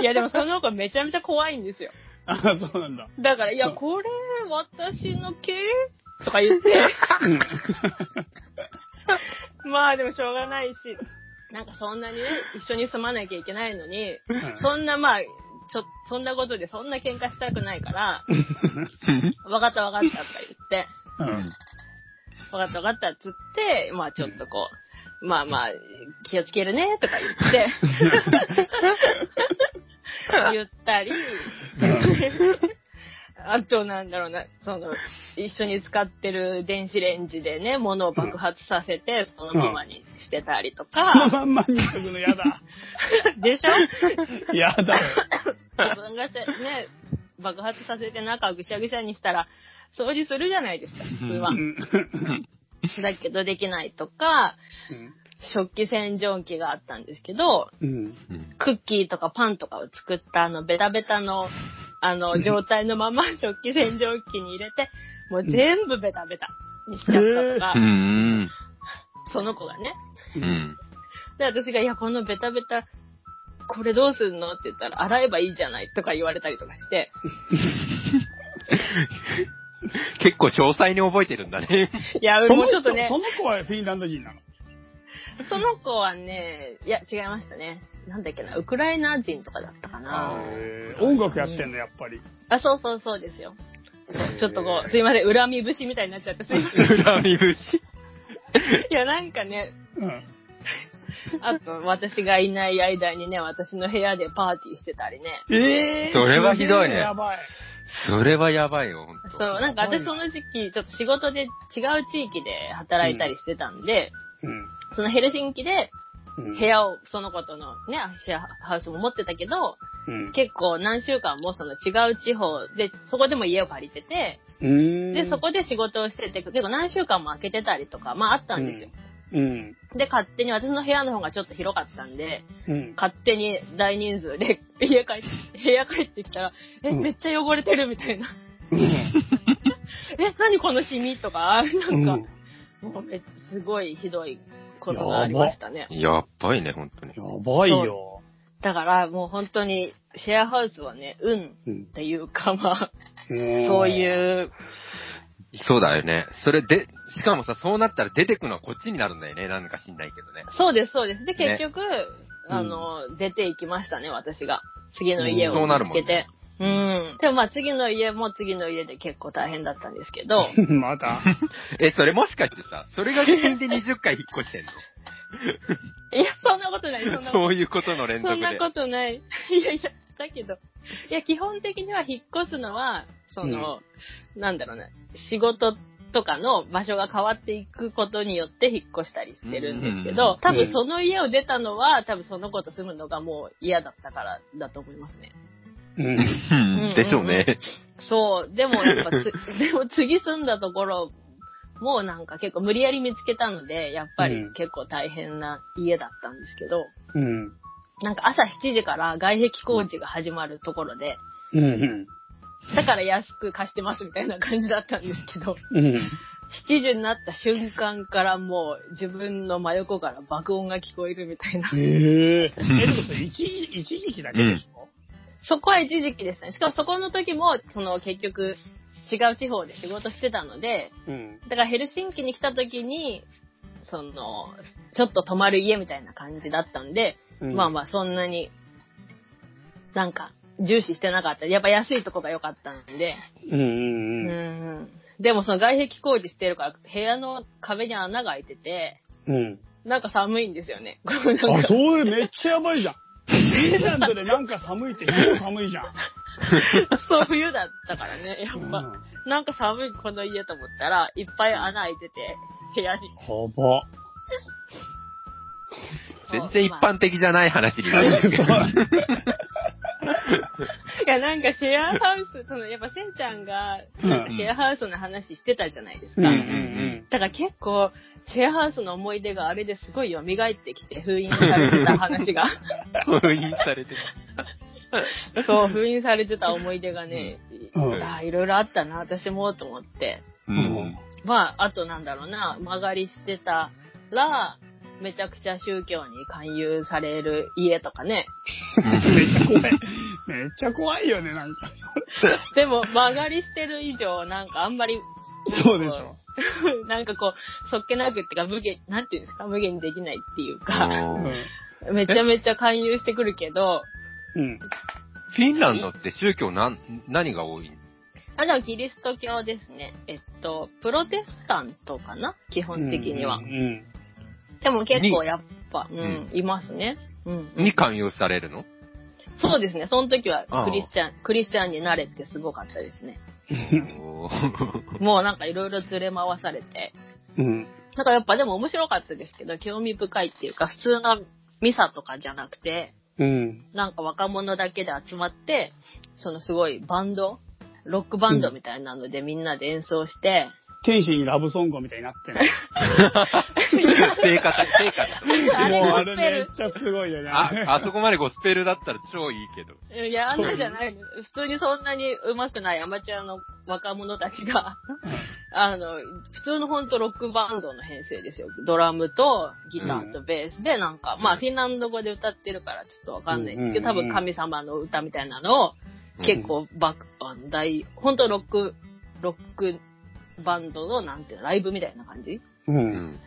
いやでもその子めちゃめちゃ怖いんですよ。あ、そうなんだ。だから、いや、これ、私の毛？とか言って、まあでもしょうがないし、なんかそんなにね、一緒に住まなきゃいけないのに、うん。そんなまあ、ちょ、そんなことでそんな喧嘩したくないから、わかったわかったとか言って、うん。わかったわかったっつって、まあちょっとこう、まあまあ、気をつけるねとか言って、言ったり、あとなんだろうな、その、一緒に使ってる電子レンジでね、物を爆発させて、そのままにしてたりとそのか、まんまにしとくの嫌だ。でしょ？嫌だよ。自分がせ、ね、爆発させて中をぐしゃぐしゃにしたら、掃除するじゃないですか、普通はう。ん。だけどできないとか、食器洗浄機があったんですけど、うん。うん。クッキーとかパンとかを作ったあのベタベタの、あの状態のまま 食器洗浄機に入れて、もう全部ベタベタにしちゃったとかう、ん。その子がね。うん。で、私が、いや、このベタベタ、これどうすんの？って言ったら、洗えばいいじゃないとか言われたりとかして、結構詳細に覚えてるんだね。いや、もうちょっとねそ、の子はフィンランド人なの？その子はね、いや、違いましたね。なんだっけな、ウクライナ人とかだったかな。音楽やってんの、やっぱり。あ、そうそうそうですよ。ちょっとこう、すいません、恨み節みたいになっちゃって、すいません。恨み節。いや、なんかね、うん。あと、私がいない間にね、私の部屋でパーティーしてたりね。えー、それはひどいねやばい。それはやばいよ。そう、なんか私その時期、ちょっと仕事で違う地域で働いたりしてたんで、うん。そのヘルシンキでうん部屋を、その子とのね、シェアハウスも持ってたけど、うん。結構何週間もその違う地方で、そこでも家を借りてて。で、そこで仕事をしてて、結構何週間も空けてたりとか、まああったんですよ。うん。で、勝手に私の部屋の方がちょっと広かったんで、うん。勝手に大人数で 家帰って、部屋帰ってきたら、え、うんめっちゃ汚れてるみたいな。うん。え、何このシミとか、なんか、うんもうめすごいひどいことがありましたね。やっばいね、ほんとに。やばいよ。だからもう本当にシェアハウスはね、運うんっていうかまあ、うんそういう、そうだよね。それで、しかもさ、そうなったら出てくのはこっちになるんだよね。なんか知んないけどね。そうですそうです。で、ね結局、あの、出ていきましたね、私が。次の家うんそうをなるもんね見つけて。うん。でもまあ次の家も次の家で結構大変だったんですけど、また。え、それもしかしてさ、それが原因で20回引っ越してんの？いや、そんなことない、そんなことそういうことの連続で。そんなことない。いやいや、だけど、いや、基本的には引っ越すのは、その、なんだろうな、仕事とかの場所が変わっていくことによって引っ越したりしてるんですけうんど、多分その家を出たのは、多分その子と住むのがもう嫌だったからだと思いますね。うん。でしょうね。そう、でもやっぱつ、でも次住ん。だところ、もうなん。か結構無理やり見つけたので、やっぱり結構大変な家だったん。ですけど、うん。なん。か朝7時から外壁工事が始まるところで、うん。だから安く貸してますみたいな感じだったん。ですけど、うん。7時になった瞬間からもう自分の真横から爆音が聞こえるみたいな。えええ、でもそれ一時、期だけでしそこは一時期でしたね。しかもそこの時も、その結局違う地方で仕事してたので、うん。だからヘルシンキに来た時に、その、ちょっと泊まる家みたいな感じだったんで、うんまあまあそんなに、なんか重視してなかった。やっぱ安いとこが良かったんで、うん。う。うんんでもその外壁工事してるから、部屋の壁に穴が開いてて、うん。なんか寒いんですよね。あ、かそれめっちゃやばいじゃん。フィンランドでなんか寒いって超寒いじゃん。そう冬だったからね、やっぱ。うんなんか寒いこの家と思ったら、いっぱい穴開いてて、部屋に。はば。全然一般的じゃない話になるんですけど。いや、なんかシェアハウス、その、やっぱせんちゃんが、なんかシェアハウスの話してたじゃないですか。うんうんだから結構、シェアハウスの思い出があれですごい蘇ってきて、封印されてた話が。封印されてそう、封印されてた思い出がね、うんあいろいろあったな、私もと思って。ううんん。まあ、あとなんだろうな、曲がりしてたら、めちゃくちゃ宗教に勧誘される家とかね。めっちゃ怖い。めっちゃ怖いよね、なんか。でも、曲がりしてる以上、なんかあんまり、そうでしょ。なんかこう、そっけなくっていうか、無限、なんていうんですか、無限にできないっていうか、うめちゃめちゃ勧誘してくるけど、ん。うん。フィンランドって宗教なん、何が多い？あ、でもキリスト教ですね。えっと、プロテスタントかな？基本的にはう。ん。でも結構やっぱ、うん、うんいますね。うん。に勧誘されるの？そうですね。その時はクリスチャン、クリスチャンになれってすごかったですね。もうなんかいろいろ連れ回されて。うん。なんかやっぱでも面白かったですけど、興味深いっていうか、普通のミサとかじゃなくて、うん。なんか若者だけで集まって、そのすごいバンドロックバンドみたいなのでみんなで演奏して、天使にラブソングみたいになってる。生活、生活。あれもうあれめっちゃすごいよね。あ、あそこまでゴスペルだったら超いいけど。いや、あんなじゃないの。普通にそんなに上手くないアマチュアの若者たちが、あの、普通のほんとロックバンドの編成ですよ。ドラムとギターとベースで、なんか、まあフィンランド語で歌ってるからちょっとわかんないんですけど、多うんうんうん分神様の歌みたいなのを、結構バック、あの大、ほんとロック、ロックバンドの、なんていうの、ライブみたいな感じ？う。うんん。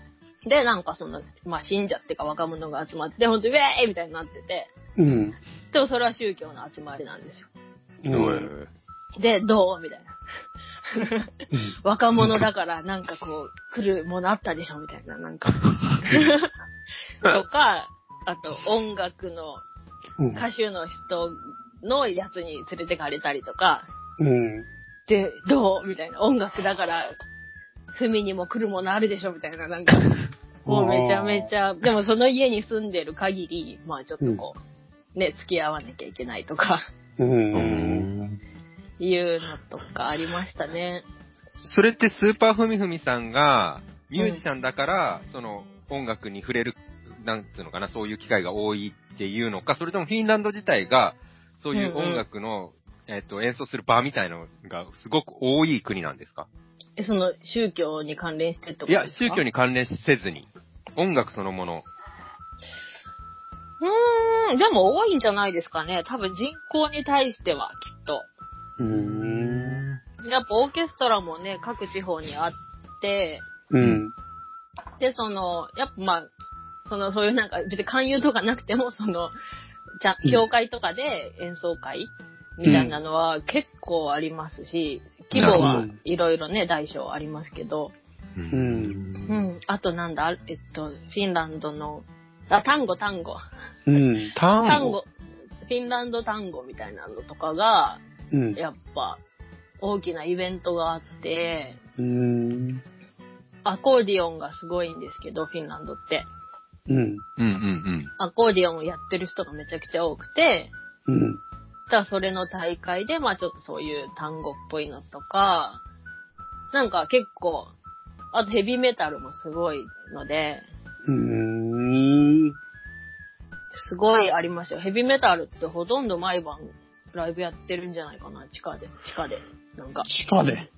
で、なんかその、まあ信者っていうか若者が集まって、ほんとウェーイみたいになってて、うん。でもそれは宗教の集まりなんですよ。うん。で、どう？みたいな。若者だからなんかこう、来るものあったでしょみたいな、なんか。とか、あと音楽のうん。歌手の人のやつに連れてかれたりとか、うん。で、どう？みたいな。音楽だから、隅にも来るものあるでしょ？みたいな、なんか。もうめちゃめちゃ、でもその家に住んでる限り、まあちょっとこう、ね、付き合わなきゃいけないとか、うん。いうのとかありましたね。それってスーパーふみふみさんがミュージシャンだから、その音楽に触れる、なんていうのかな、そういう機会が多いっていうのか、それともフィンランド自体が、そういう音楽の、えっ、と、演奏する場みたいなのがすごく多い国なんですか？え、その宗教に関連してってこといや、ですか？宗教に関連せずに、音楽そのもの。うーん、でも多いんじゃないですかね。多分人口に対しては、きっと。うん。やっぱオーケストラもね、各地方にあって、うん。で、その、やっぱまあ、その、そういうなんか、別に勧誘とかなくても、その、じゃ、うん教会とかで演奏会みたいなのは結構ありますし、規模はいろいろね、大小ありますけど、う。うんん。うん。あとなんだ、えっと、フィンランドの、あ、単語単語。うん。単語。単語、フィンランド単語みたいなのとかが、うん。やっぱ、大きなイベントがあって、うん。アコーディオンがすごいんですけど、フィンランドって。うん。うんうんアコーディオンをやってる人がめちゃくちゃ多くて、うん。だからそれの大会で、まあちょっとそういう単語っぽいのとか、なんか結構、あとヘビーメタルもすごいので、うん。すごいありますよ。ヘビーメタルってほとんど毎晩ライブやってるんじゃないかな、地下で。地下で。なんか、地下で？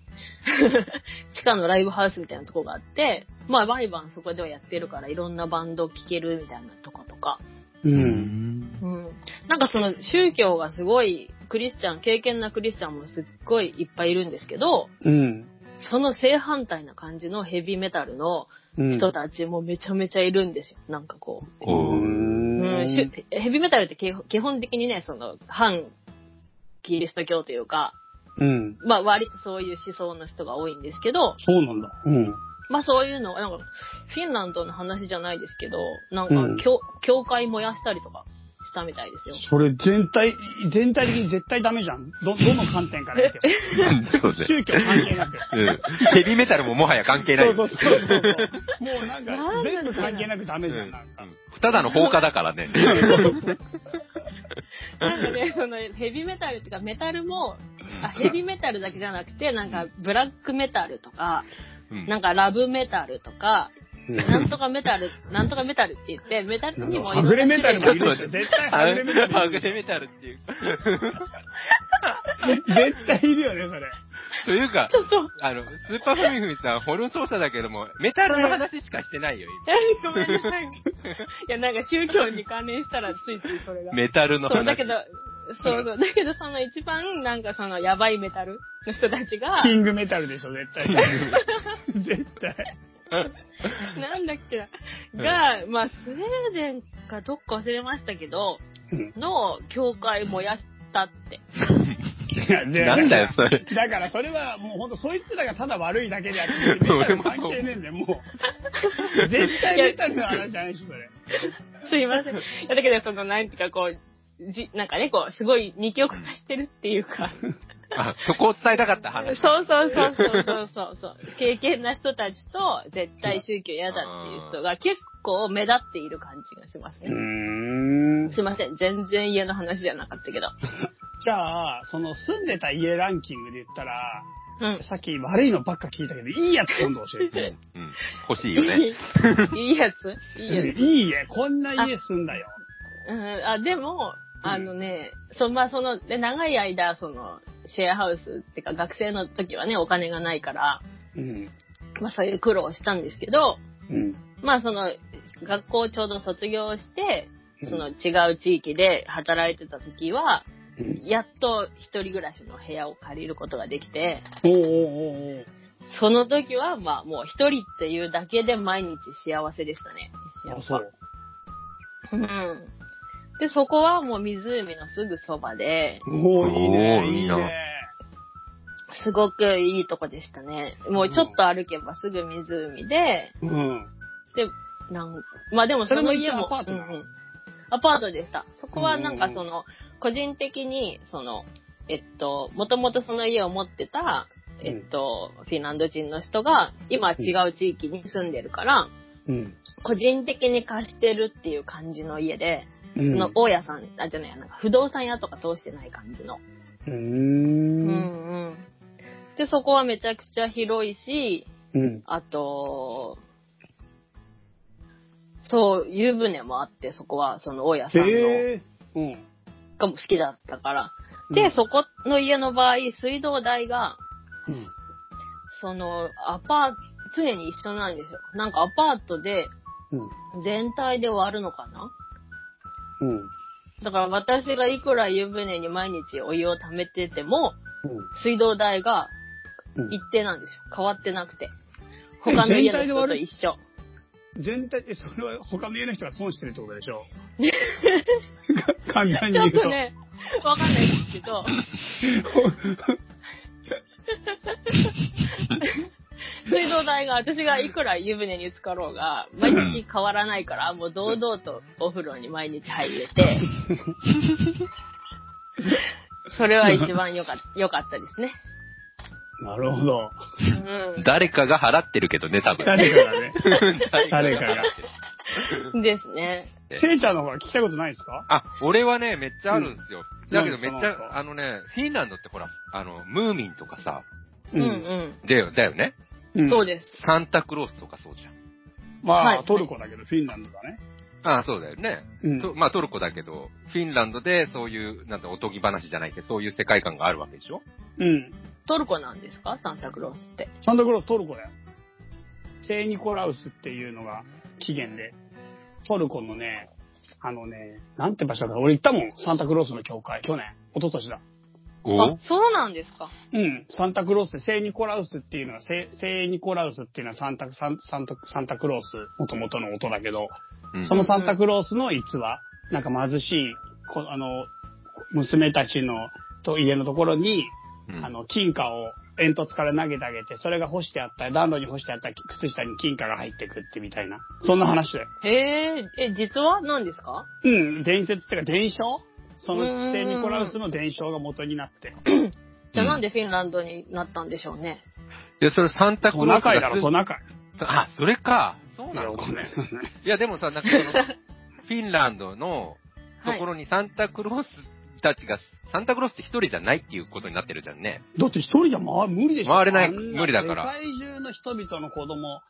地下のライブハウスみたいなとこがあって、まあ毎晩そこではやってるからいろんなバンド聴けるみたいなとことか。う。うんん。うん。なんかその宗教がすごい、クリスチャン、経験なクリスチャンもすっごいいっぱいいるんですけど、うん。その正反対な感じのヘビーメタルのうん。人たちもめちゃめちゃいるんですよ。なんかこう。うん、ヘビーメタルって基本的にね、その、反キリスト教というか、うん。まあ割とそういう思想の人が多いんですけど、そうなんだ。うん。まあそういうの、なんか、フィンランドの話じゃないですけど、なんかうん、教、教会燃やしたりとかしたみたいですよ。それ全体、全体的に絶対ダメじゃん？ど、どの観点から見ても。そうね。宗教関係なく。うん。ヘビーメタルももはや関係ない。そうそうそうそう。もうなんか全部関係なくダメじゃん、なんか。うんただの放火だからね。なんかね、そのヘビーメタルっていうかメタルも、あヘビーメタルだけじゃなくて、なんかブラックメタルとか、うんなんかラブメタルとか、うんなんとかメタル、なんとかメタルって言って、メタルにもはぐれメタルもいるでしょ。絶対はぐれメタルはぐれメタルっていう。ょ。絶対いるよね、それ。というか、ちょっと、あの、スーパーフミフミさん、ホルン奏者だけども、メタルの話しかしてないよ、ごめんなさい。いや、なんか宗教に関連したらついついそれが。メタルの話。そう、だけど、そうそう。だけど、その一番、なんかその、やばいメタルの人たちが、キングメタルでしょ、絶対。絶対。なんだっけな、が、まあ、スウェーデンかどっか忘れましたけど、うんの教会燃やしたって。いやでなんだよ、それ。だからそれはもうほんとそいつらがただ悪いだけであって、メタル関係ねえんだよ、もう。絶対メタルの話じゃないし、それ。すいません。いや、だけど、その、なんていうか、こう、じ、なんかね、こう、すごい二極化してるっていうか、あ、そこを伝えたかった話。そうそうそうそうそうそうそう。経験な人たちと、絶対宗教嫌だっていう人が結構目立っている感じがしますね。ん。すいません。全然家の話じゃなかったけど。じゃあ、その住んでた家ランキングで言ったら、うん。さっき悪いのばっか聞いたけど、いいやつ今度教えうんて。。うん。欲しいよね。いいやつ？いいやつ？いい家、こんな家住んだよ。うん、あ、でも、あのね、そ、まあ、その、で長い間、その、シェアハウスってか、学生の時はね、お金がないから、うん。まあ、そういう苦労をしたんですけど、うん。まあ、その、学校をちょうど卒業して、うんその違う地域で働いてた時は、うんやっと一人暮らしの部屋を借りることができて、その時は、まあ、もう一人っていうだけで毎日幸せでしたね。やっあ、ぱ。うん。で、そこはもう湖のすぐそばで、おーいいね。いいなすごくいいとこでしたね。もうちょっと歩けばすぐ湖で、うん。で、なんまあでもその家も、それも一応アパートなの？うんうんアパートでした。そこはなんかその、個人的に、その、えっと、もともとその家を持ってた、えっと、フィンランド人の人が、今は違う地域に住んでるから、うん。個人的に貸してるっていう感じの家で、うん。その大家さん、あ、じゃない、なんか不動産屋とか通してない感じの。うー。うんんうん。で、そこはめちゃくちゃ広いし、うん。あと、そう、湯船もあって、そこは、その大家さんの。うん。が好きだったから。で、そこの家の場合、水道代が、うん。その、アパート、常に一緒なんですよ。なんかアパートで、うん。全体で割るのかなうん。だから私がいくら湯船に毎日お湯を溜めてても、うん。水道代がうん一定なんですよ。変わってなくて。他の家の人と一緒。全体で、それは他の家の人が損してるってことでしょ？か簡単にちょ言うと。っとね、わかんないですけど、水道代が私がいくら湯船に浸かろうが、毎月変わらないから、もう堂々とお風呂に毎日入れて、それは一番良かった、良かったですね。なるほど。う誰かが払ってるけどね、多分。誰かがね。誰 誰かが。ん。ですね。せいちゃんの方が聞きたいことないですか？あ、俺はね、めっちゃあるんですよ。だけどめっちゃ、あのね、フィンランドってほら、あの、ムーミンとかさ、うんうん。だよ、だよね。うんそうです。サンタクロースとかそうじゃん。まあ、はいトルコだけど、フィンランドだね。ああ、そうだよね。うん。とまあトルコだけど、フィンランドでそういう、なんだ、おとぎ話じゃないけど、そういう世界観があるわけでしょ？うん。トルコなんですか？サンタクロースって。サンタクローストルコだよ。聖ニコラウスっていうのが起源で、トルコのね、あのね、なんて場所だ？か俺行ったもん、サンタクロースの教会、去年、一昨年だ。お？あ、そうなんですか。うん、サンタクロースで、聖ニコラウスっていうのは、聖聖ニコラウスっていうのはサンタ、サンサンタ、サンタクロース、元々の音だけど、うん。そのサンタクロースの逸話、なんか貧しい、こあの、娘たちのと家のところに、うん。あの、金貨を煙突から投げてあげて、それが干してあった、暖炉に干してあった靴下に金貨が入ってくってみたいな。そんな話だよ。へえ、え、実は何ですか？うん、伝説っていうか伝承？そうんうんうんの聖ニコラウスの伝承が元になって。じゃあなんでフィンランドになったんでしょうね。で、それサンタクトロースがナカイだろ、トナカイ。あ、それか。そうなの？かごめん。いや、でもさ、なんかその、フィンランドのとはいころにサンタクロースたちが、サンタクロースって一人じゃないっていうことになってるじゃんね。だって一人じゃ回無理でしょ。回れない無理だから世界中の人々の子供、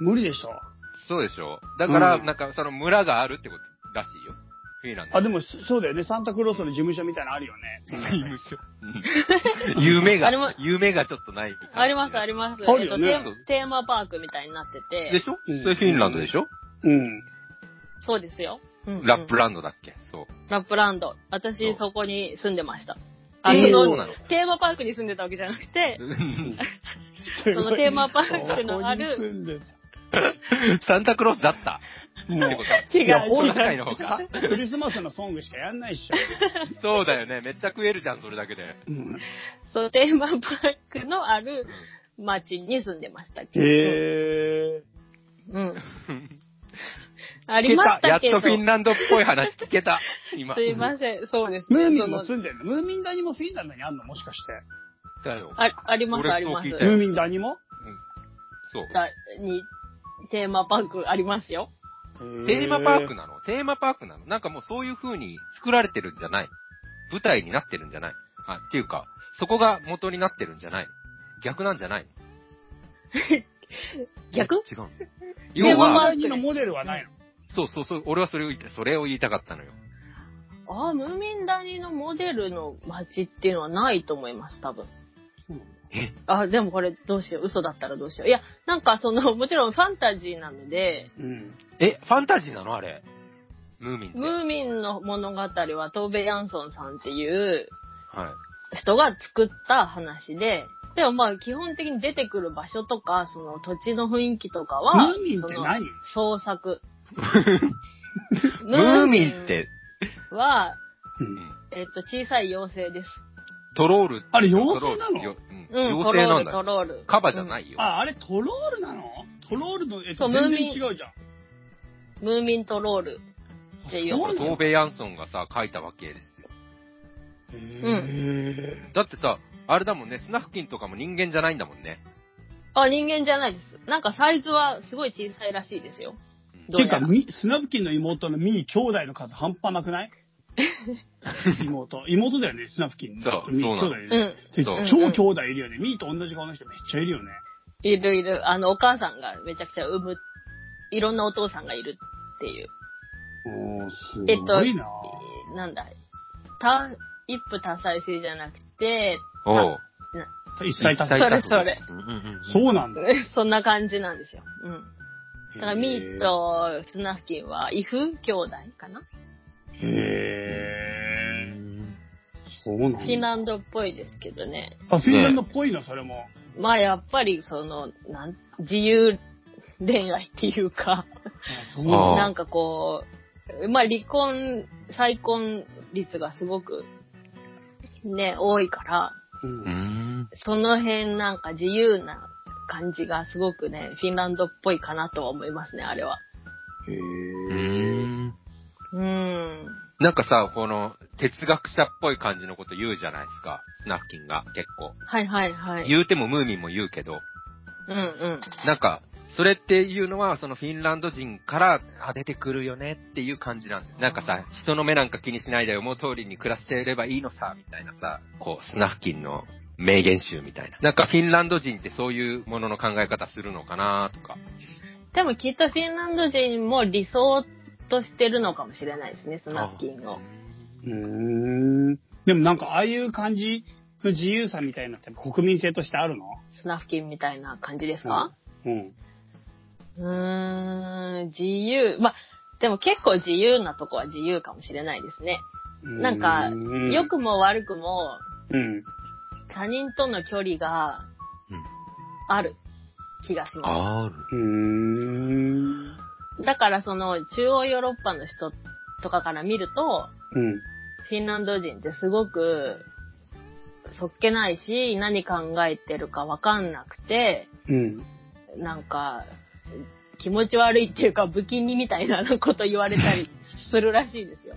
無理でしょ。そうでしょだから、うんなんかその村があるってことらしいよ。フィンランド。あ、でもそうだよね。サンタクロースの事務所みたいなのあるよね。事務所。うん夢あれもが、夢がちょっとない。あります、あります。あるよねえっとテーテーマパークみたいになってて。でしょ？うんそれフィンランドでしょ？うん。そうですよ。うんうんラップランドだっけ？そう。ラップランド。私、そこに住んでました。あ、えーそそうなの？の、テーマパークに住んでたわけじゃなくて、そ そのテーマパークのある サンタクロースだった。もうってこと違ういや、本違う世界の方かクリスマスのソングしかやんないっしょ。そうだよね。めっちゃ食えるじゃん、それだけで。うんそのテーマパークのある町に住んでました。へえ。うん。ありましたやっけど。とフィンランドっぽい話聞けた。今。すいません、そうです。ムーミンそのも住んでるの？ムーミン谷もフィンランドにあんの？もしかして。だよ。ああります、俺あります。そう聞いたよムーミン谷も？そう。だに、テーマパークありますよ。テーマパークなの？テーマパークなの？なんかもうそういう風に作られてるんじゃない？舞台になってるんじゃない？あ、っていうか、そこが元になってるんじゃない？逆なんじゃない？の 逆違う要もまあは、マーのモデルはないの？そうそうそう、俺はそれを言いたい、それを言いたかったのよ。ああ、ムーミン谷のモデルの街っていうのはないと思います、多分。え？あ、でもこれどうしよう。嘘だったらどうしよう。いや、なんかその、もちろんファンタジーなので、うん。え、ファンタジーなの？あれ。ムーミン。ムーミンの物語はトーベ・ヤンソンさんっていうはい。人が作った話で、でもまあ基本的に出てくる場所とか、その土地の雰囲気とかは、ムーミンって何？その創作。ムーミンって、は、うんえっと、小さい妖精です。トロール。あれ妖精なの？うん、妖精なんだよ。トロール。カバじゃないよ。あ、あれトロールなの？トロールの、えっと、そう全然ムーミン違うじゃん。うんムーミントロールっていう。そうなのトーベ・ヤンソンがさ、書いたわけですよ。へだってさ、あれだもんね、スナフキンとかも人間じゃないんだもんね。あ、人間じゃないです。なんかサイズはすごい小さいらしいですよ。ー。ていうか、どうやら。みスナフキンの妹のミー兄弟の数半端なくない？妹。妹だよね、スナフキン。そうそうなの兄弟いるうん。超兄弟いるよね。ミーと同じ顔の人めっちゃいるよね。いるいる。あの、お母さんがめちゃくちゃ産む、いろんなお父さんがいるっていう。おー、すえっとごいな、えーなんだ、多、一夫多妻制じゃなくて、おう。一切多それそれうんうんうん。そうなんだ。そんな感じなんですよ。うん。だから、ミーへとスナフキンは、イフ兄弟かな？ー。へー。そうなんだ。フィンランドっぽいですけどね。あ、フィンランドっぽいの、それも。まあ、やっぱり、その、なん、自由恋愛っていうか、なんかこう、まあ、離婚、再婚率がすごく、ね、多いから、うん。その辺なんか自由な感じがすごくね、フィンランドっぽいかなとは思いますね、あれは。へうー。ーん。うん。なんかさ、この、哲学者っぽい感じのこと言うじゃないですか。スナフキンが、結構。はいはいはい。言うてもムーミンも言うけど、うんうん。なんか、それっていうのは、そのフィンランド人から、あ、出てくるよねっていう感じなんです。なんかさ、人の目なんか気にしないで思う通りに暮らしていればいいのさ、みたいなさ、こう、スナフキンの名言集みたいな。なんかフィンランド人ってそういうものの考え方するのかなとか。でもきっとフィンランド人も理想としてるのかもしれないですね、スナフキンを。うーん。でもなんか、ああいう感じの自由さみたいなのって国民性としてあるの？スナフキンみたいな感じですか、うん。うーん、自由。まあ、でも結構自由なとこは自由かもしれないですね。なんか良くも悪くもうん。他人との距離がうんある気がしまある。うーん。す。だからその中央ヨーロッパの人とかから見ると、うん。フィンランド人ってすごくそっけないし、何考えてるかわかんなくて、うん。なんか、気持ち悪いっていうか不気味みたいな こと言われたりするらしいですよ。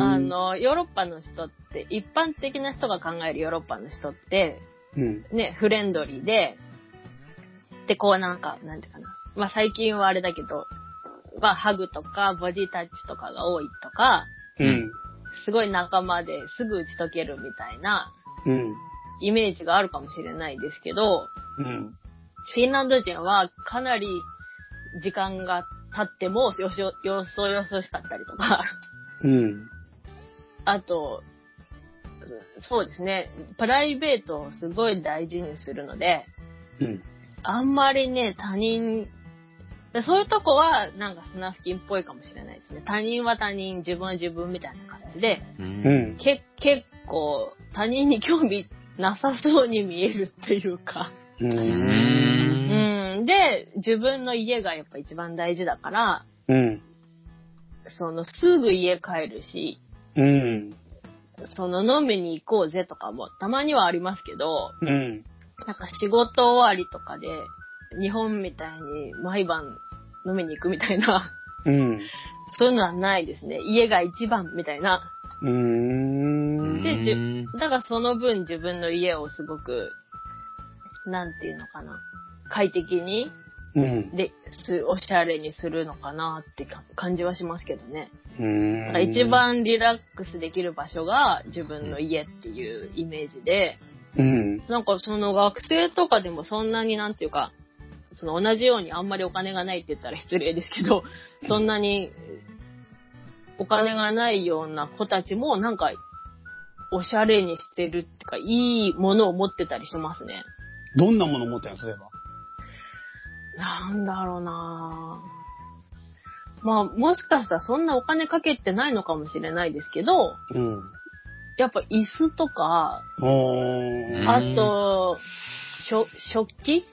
あ、の、ヨーロッパの人って、一般的な人が考えるヨーロッパの人って、うん。ね、フレンドリーで、で、こうなんか、なんていうかな。まあ最近はあれだけど、まあハグとかボディタッチとかが多いとか、うん。すごい仲間ですぐ打ち解けるみたいなうん。イメージがあるかもしれないですけど、うん。フィンランド人はかなり時間が経ってもよしよ、よそよそしかったりとか、うん。あと、そうですね、プライベートをすごい大事にするので、うん。あんまりね、他人、でそういうとこはなんかスナフキンっぽいかもしれないですね。他人は他人、自分は自分みたいな感じで、う。うんん。け結構他人に興味なさそうに見えるっていうか、う。ん。で、自分の家がやっぱ一番大事だから、うん。そのすぐ家帰るし、うん。その飲みに行こうぜとかもたまにはありますけど、うん。なんか仕事終わりとかで、日本みたいに毎晩飲みに行くみたいな、うん。そういうのはないですね。家が一番みたいな。うーん。でじうんだからその分自分の家をすごく、なんていうのかな。快適に、うん。で、す、おしゃれにするのかなってか感じはしますけどね。うんだから一番リラックスできる場所が自分の家っていうイメージで、うん。なんかその学生とかでもそんなになんていうか、その同じようにあんまりお金がないって言ったら失礼ですけど、そんなにお金がないような子たちもなんかおしゃれにしてるってか、いいものを持ってたりしますね。どんなもの持ってんの、そういえば。なんだろうなぁまあ、もしかしたらそんなお金かけてないのかもしれないですけど、うん。やっぱ椅子とか。あと、食器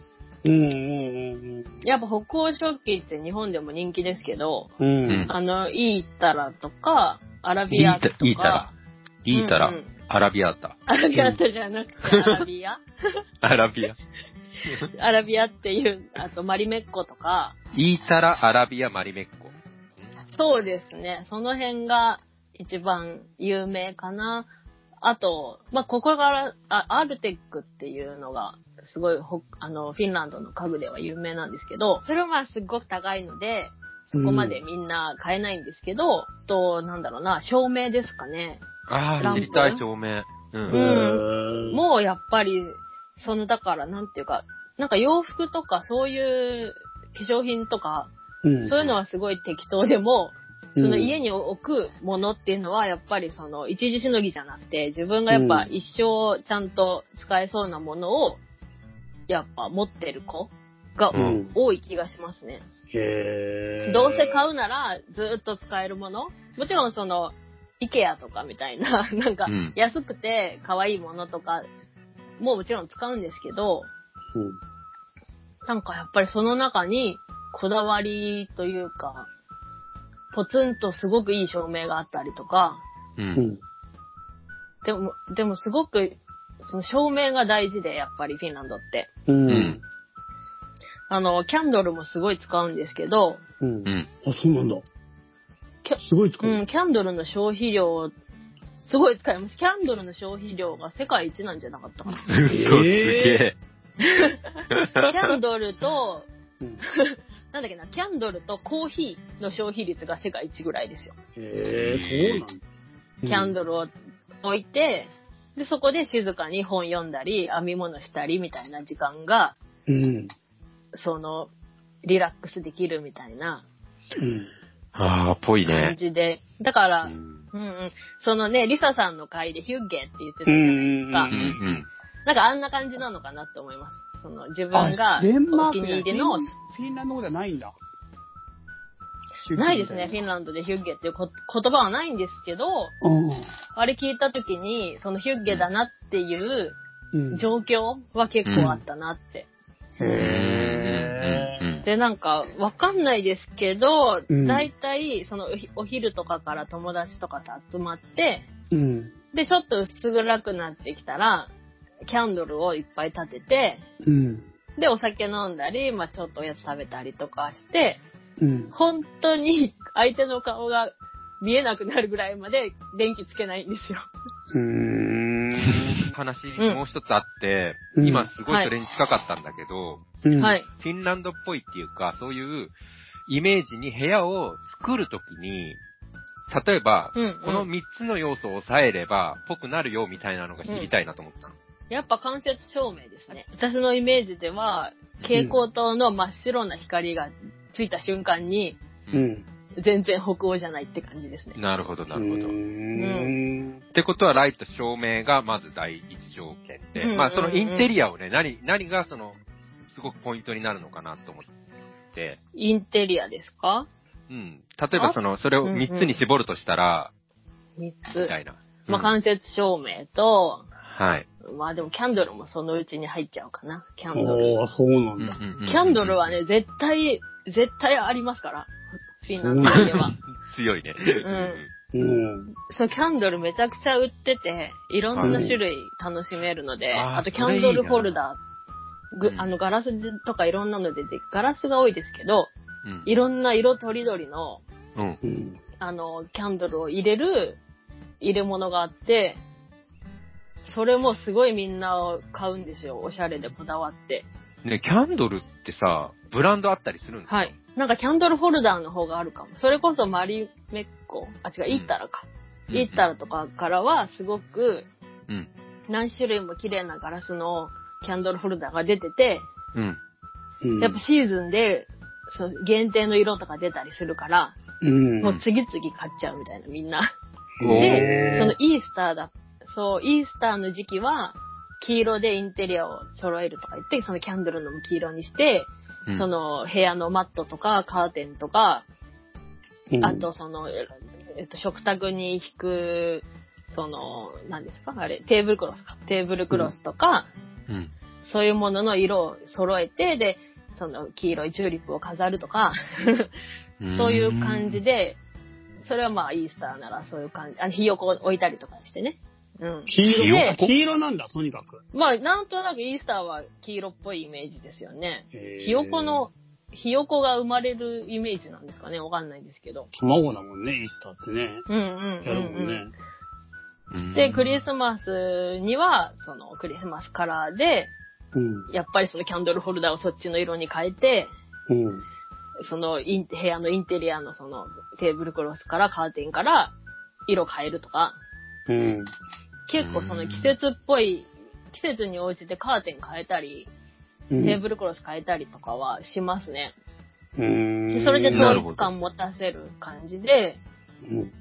うんうんやっぱ北欧食器って日本でも人気ですけど、うん。うん。うんあの、イータラとか、アラビアとか。イータラ。いいたらうんうん、アラビアータ。アラビアータじゃなくてアラビア アラビア。アラビアっていう、あとマリメッコとか、いいたら、アラビア、マリメッコ。そうですね。その辺が一番有名かな。あと、まあ、ここから、あアルテックっていうのが、すごいほ、あの、フィンランドの家具では有名なんですけど、それはまあすっごく高いので、そこまでみんな買えないんですけど、と、なんだろうな、照明ですかね。ああ、ランプ知りたい照明。う。うんん。もうやっぱり、その、だから、なんていうか、なんか洋服とかそういう化粧品とか、うん、そういうのはすごい適当でも、その家に、に置くものっていうのは、やっぱりその、一時しのぎじゃなくて、自分がやっぱうん。一生ちゃんと使えそうなものを、やっぱ持ってる子がうん。多い気がしますね。へー。どうせ買うなら、ずっと使えるもの。もちろんその、イケアとかみたいな、なんかうん、安くて可愛いものとかももちろん使うんですけど、なんかやっぱりその中にこだわりというか、ポツンとすごくいい照明があったりとか、う。うん。でも、でもすごく、その照明が大事で、やっぱりフィンランドって。う。うんん。あの、キャンドルもすごい使うんですけど、うんう。ん。あ、そうなんだ。キャすごい使う。うん、キャンドルの消費量、すごい使います。キャンドルの消費量が世界一なんじゃなかったかな。嘘すげえ。キャンドルと、うん なんだっけな、キャンドルとコーヒーの消費率が世界一ぐらいですよ。へえ、そうなんだ。キャンドルを置いて、で、そこで静かに本読んだり、編み物したりみたいな時間が、うん。その、リラックスできるみたいなうん。ああ、ぽい感ね。じで。だから、ううん、ん。うんそのね、リサさんの回でヒュッゲって言ってたじゃうんないですか。うんうん。なんかあんな感じなのかなって思います。その、自分があデンマお気に入りの、フィンフィンランド語ではないんだ。ないですね、フィンンランドでヒュッゲっていうこ言葉はないんですけど、あれ聞いた時に、そのヒュッゲだなっていううん。状況は結構あったなって。へうんで、なんか、わかんないですけど、うんだいたい、そのお昼とかから友達とかと集まって、ー。うん。で、ちょっと薄暗くなってきたら、キャンドルをいっぱい立てて、うん。で、お酒飲んだり、まあちょっとおやつ食べたりとかして、うん。本当に 相手の顔が見えなくなるぐらいまで電気つけないんですよ。うーん。話うんもう一つあって、うん今すごいそれに近かったんだけど、うん。。はいい。フィンランドっぽいっていうか、そういうイメージに部屋を作るときに、例えば、うんうんこの3つの要素を抑えれば、ぽくなるよみたいなのが知りたいなと思ったの。やっぱ間接照明ですね。私のイメージでは、蛍光灯の真っ白な光がついた瞬間に、うん。全然北欧じゃないって感じですね。なるほど、なるほど。うーん。ってことは、ライト照明がまず第一条件で、うんうんうんまあそのインテリアをね、何、何がその、すごくポイントになるのかなと思って、インテリアですか？うん。例えばその、それを3つに絞るとしたら、?3 みつ。たいな。まあ、うん間接照明と、はい。まあでもキャンドルもそのうちに入っちゃうかな。キャンドル。おー、そうなんだ。キャンドルは、ね、絶対、絶対ありますから。フィンランドでは。強いね。うん。そのキャンドルめちゃくちゃ売ってて、いろんな種類楽しめるので、あとキャンドルホルそダー、ぐうんあのガラスとかいろんなの出て、ガラスが多いですけど、うんいろんな色とりどりの、うん。うん。あの、キャンドルを入れる入れ物があって、それもすごいみんな買うんですよ。おしゃれでこだわって。ね、キャンドルってさ、ブランドあったりするんですか？はい。なんかキャンドルホルダーの方があるかも。それこそマリメッコ、あ、違う、イッタラか。イッタラとかからはすごく、うん。何種類も綺麗なガラスのキャンドルホルダーが出てて、うん。うんやっぱシーズンで、そう限定の色とか出たりするから、うん。もう次々買っちゃうみたいな、みんな。で、そのイースターだ、そう、イースターの時期は、黄色でインテリアを揃えるとか言って、そのキャンドルのも黄色にして、うんその部屋のマットとかカーテンとか、うんあとその、えっと、食卓に引く、その、何ですか？あれ、テーブルクロスか。テーブルクロスとか、うん。そういうものの色を揃えて、で、その黄色いチューリップを飾るとか、そういう感じで、それはまあイースターならそういう感じ、あの、ひよこを置いたりとかしてね。うん。黄色？で黄色なんだ、とにかく。まあ、なんとなくイースターは黄色っぽいイメージですよね。ひよこの、ひよこが生まれるイメージなんですかねわかんないですけど。卵だもんね、イースターってね。うんうんうん、やるもんね。うんで、クリスマスには、そのクリスマスカラーで、うん。やっぱりそのキャンドルホルダーをそっちの色に変えて、うん。そのイン部屋のインテリアのそのテーブルクロスからカーテンから色変えるとか、うん。結構その季節っぽい、季節に応じてカーテン変えたり、うん。テーブルクロス変えたりとかはしますね。うんでそれで統一感持たせる感じで、うん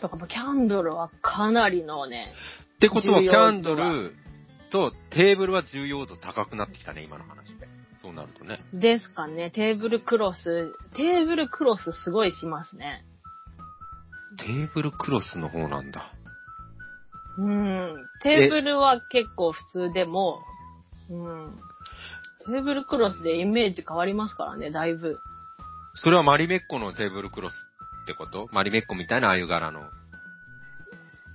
とかキャンドルはかなりのね、ってことは、キャンドルとテーブルは重要度高くなってきたね、今の話で。そうなるとね。ですかね、テーブルクロス、テーブルクロスすごいしますね。テーブルクロスの方なんだ。うん。テーブルは結構普通でも、うん。テーブルクロスでイメージ変わりますからね、だいぶ。それはマリメッコのテーブルクロスってこと？マリメッコみたいなああいう柄の。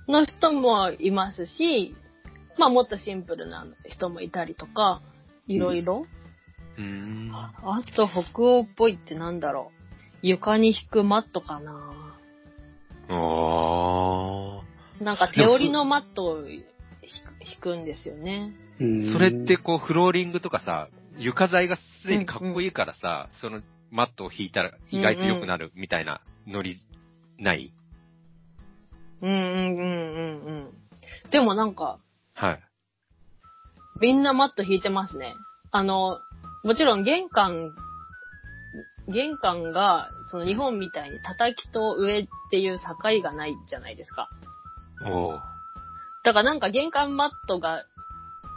の人もいますし、まあもっとシンプルな人もいたりとか、いろいろ。うーん。あと北欧っぽいってなんだろう。床に引くマットかな。あなんか手織りのマットを引くんですよね。それって、こう、フローリングとかさ、床材がすでにかっこいいからさ、そのマットを引いたら意外と良くなるみたいなノリ、ない？うんうんうんうんうん。でもなんか、はい。みんなマット引いてますね。あの、もちろん玄関、玄関が、その日本みたいに叩きと上っていう境がないじゃないですか。おーだからなんか玄関マットが、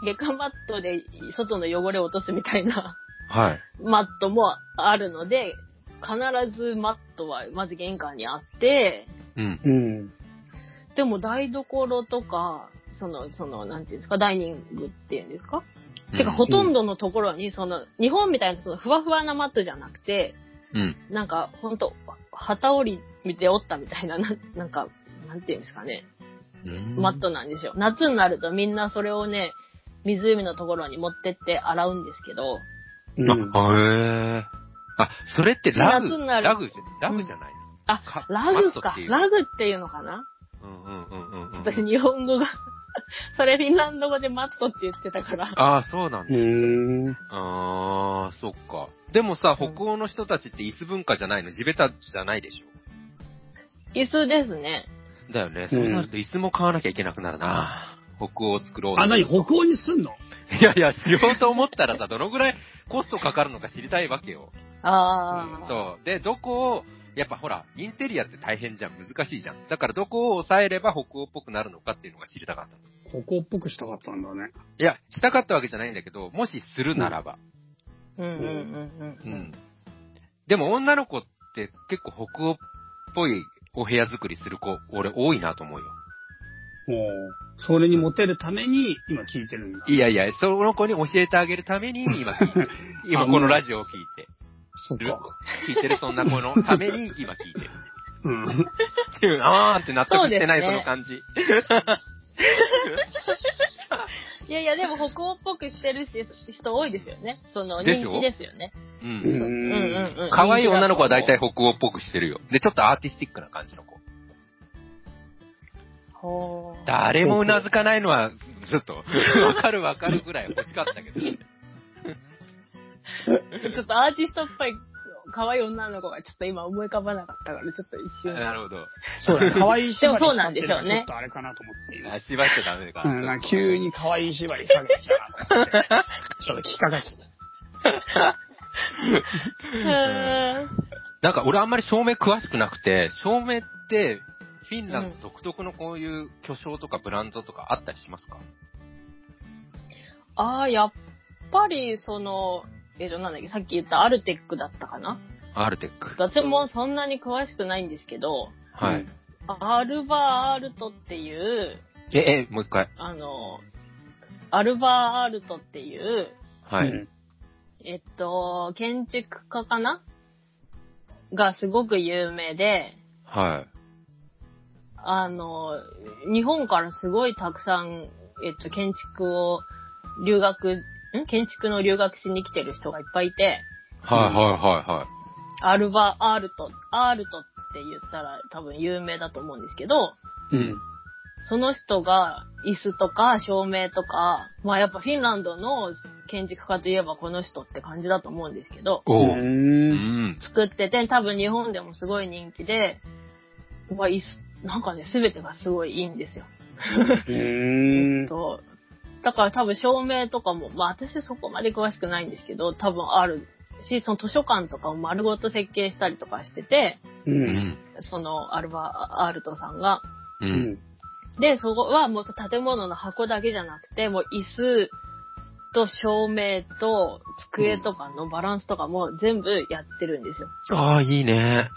玄関マットで外の汚れを落とすみたいなはい。マットもあるので、必ずマットはまず玄関にあって、うん。うん。でも台所とか、その、その、なんていうんですか、ダイニングっていうんですか、てか、ほとんどのところに、その、日本みたいなそのふわふわなマットじゃなくて、うん。なんか、ほんと、旗織り見て折ったみたいな、ななんか、なんていうんですかね、うんマットなんですよ。夏になるとみんなそれをね、湖のところに持ってって洗うんですけど、うん。あ、へえ。あ、それってラグ、夏になるラグじゃ、ラグじゃないの、あか、ラグかラグっていうのかな？うんうんうんうんうん。私日本語が、それフィンランド語でマットって言ってたから。ああ、そうなんうだ。ん。ああ、そっか。でもさ、北欧の人たちって椅子文化じゃないの？地べたじゃないでし椅子ですね。ょだよね。そうなると椅子も買わなきゃいけなくなるな。北欧を作ろうとあ、何？北欧にすんの？いやいや、しようと思ったらさ、どのぐらい コストかかるのか知りたいわけよ。ああ。そう。で、どこを、やっぱほら、インテリアって大変じゃん。難しいじゃん。だからどこを抑えれば北欧っぽくなるのかっていうのが知りたかったの。北欧っぽくしたかったんだね。いや、したかったわけじゃないんだけど、もしするならば。うんうんうんううん。ん。でも女の子って結構北欧っぽいお部屋作りする子、俺多いなと思うよ。もう、それにモテるために今聞いてるんだ。いやいや、その子に教えてあげるために今聞いてる。今このラジオを聞いてる。そっか。聞いてるそんな子のために今聞いてる。うん。っていう、あーって納得してないそ,、そうですねの感じ。いやいや、でも北欧っぽくしてるし人多いですよね。そのでしょ？人気ですよね。う。うんそううんうんうん。可愛い女の子は大体北欧っぽくしてるよ。で、ちょっとアーティスティックな感じの子。ほー誰もうなずかないのは、ちょっと、わかるわかるぐらい欲しかったけど。ちょっとアーティストっぽい可愛い女の子がちょっと今思い浮かばなかったから、ちょっと一瞬。なるほど。そうだね。可愛い縛りでもそうなんでしょうねちょっとあれかなと思って今あ、縛っちゃダメか。うん、なんか急に可愛い縛りかけてきたなと思って。ちょっと引っかかっちゃった。なんか俺あんまり照明詳しくなくて、照明って、フィンランド独特のこういう巨匠とかブランドとかあったりしますか？ああ、やっぱり、その、えっと、なんだっけ、さっき言ったアルテックだったかな？アルテック。私もそんなに詳しくないんですけど、はい。アルバーアルトっていう、え、え、もう一回。あの、アルバーアルトっていう、はい。うんえっと、建築家かな？がすごく有名で、はい。あの、日本からすごいたくさん、えっと、建築を留学、ん？建築の留学しに来てる人がいっぱいいて、はいはいはいはい。アルバ、アールト、アールトって言ったら多分有名だと思うんですけど、うん。その人が椅子とか照明とか、まあやっぱフィンランドの建築家といえばこの人って感じだと思うんですけど、おう。う。うんん。作ってて多分日本でもすごい人気で、まあ椅子、なんかね、すべてがすごいいいんですよ。うーん。と、だから多分照明とかも、まあ私そこまで詳しくないんですけど、多分あるし、その図書館とかを丸ごと設計したりとかしてて、う。うんん。そのアルバ、アルトさんが。う。うんん。で、そこはもう建物の箱だけじゃなくて、もう椅子と照明と机とかのバランスとかも全部やってるんですよ。ああ、いいね。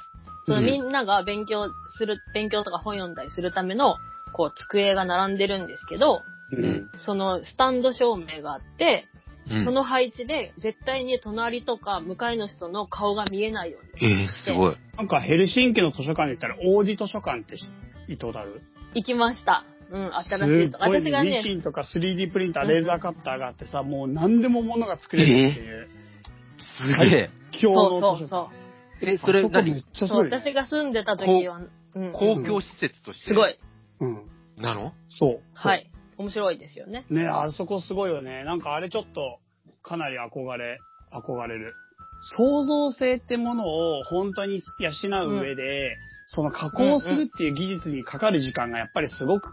そのうんみんなが勉強する、勉強とか本読んだりするための、こう机が並んでるんですけど、うん。そのスタンド照明があって、うんその配置で絶対に隣とか向かいの人の顔が見えないように。えー、すごい。なんかヘルシンキの図書館で言ったら、オーディ図書館って知ったことある？行きました。うん、新しいとか。ごいね、私がね、ミシンとか 3D プリンター、レーザーカッターがあってさ、もう何でも物が作れるっていう、すげえ。今日そうの図書そうそえ、館。それあこめっ何う。そう、ちゃすごいね。私が住んでた時は、うん、公共施設として。すご。い。うん。なの？そう。はい。面白いですよね。ねあそこすごいよね。なんかあれちょっと、かなり憧れ、憧れる。創造性ってものを本当に養う上で、その加工するっていう技術にかかる時間がやっぱりすごく、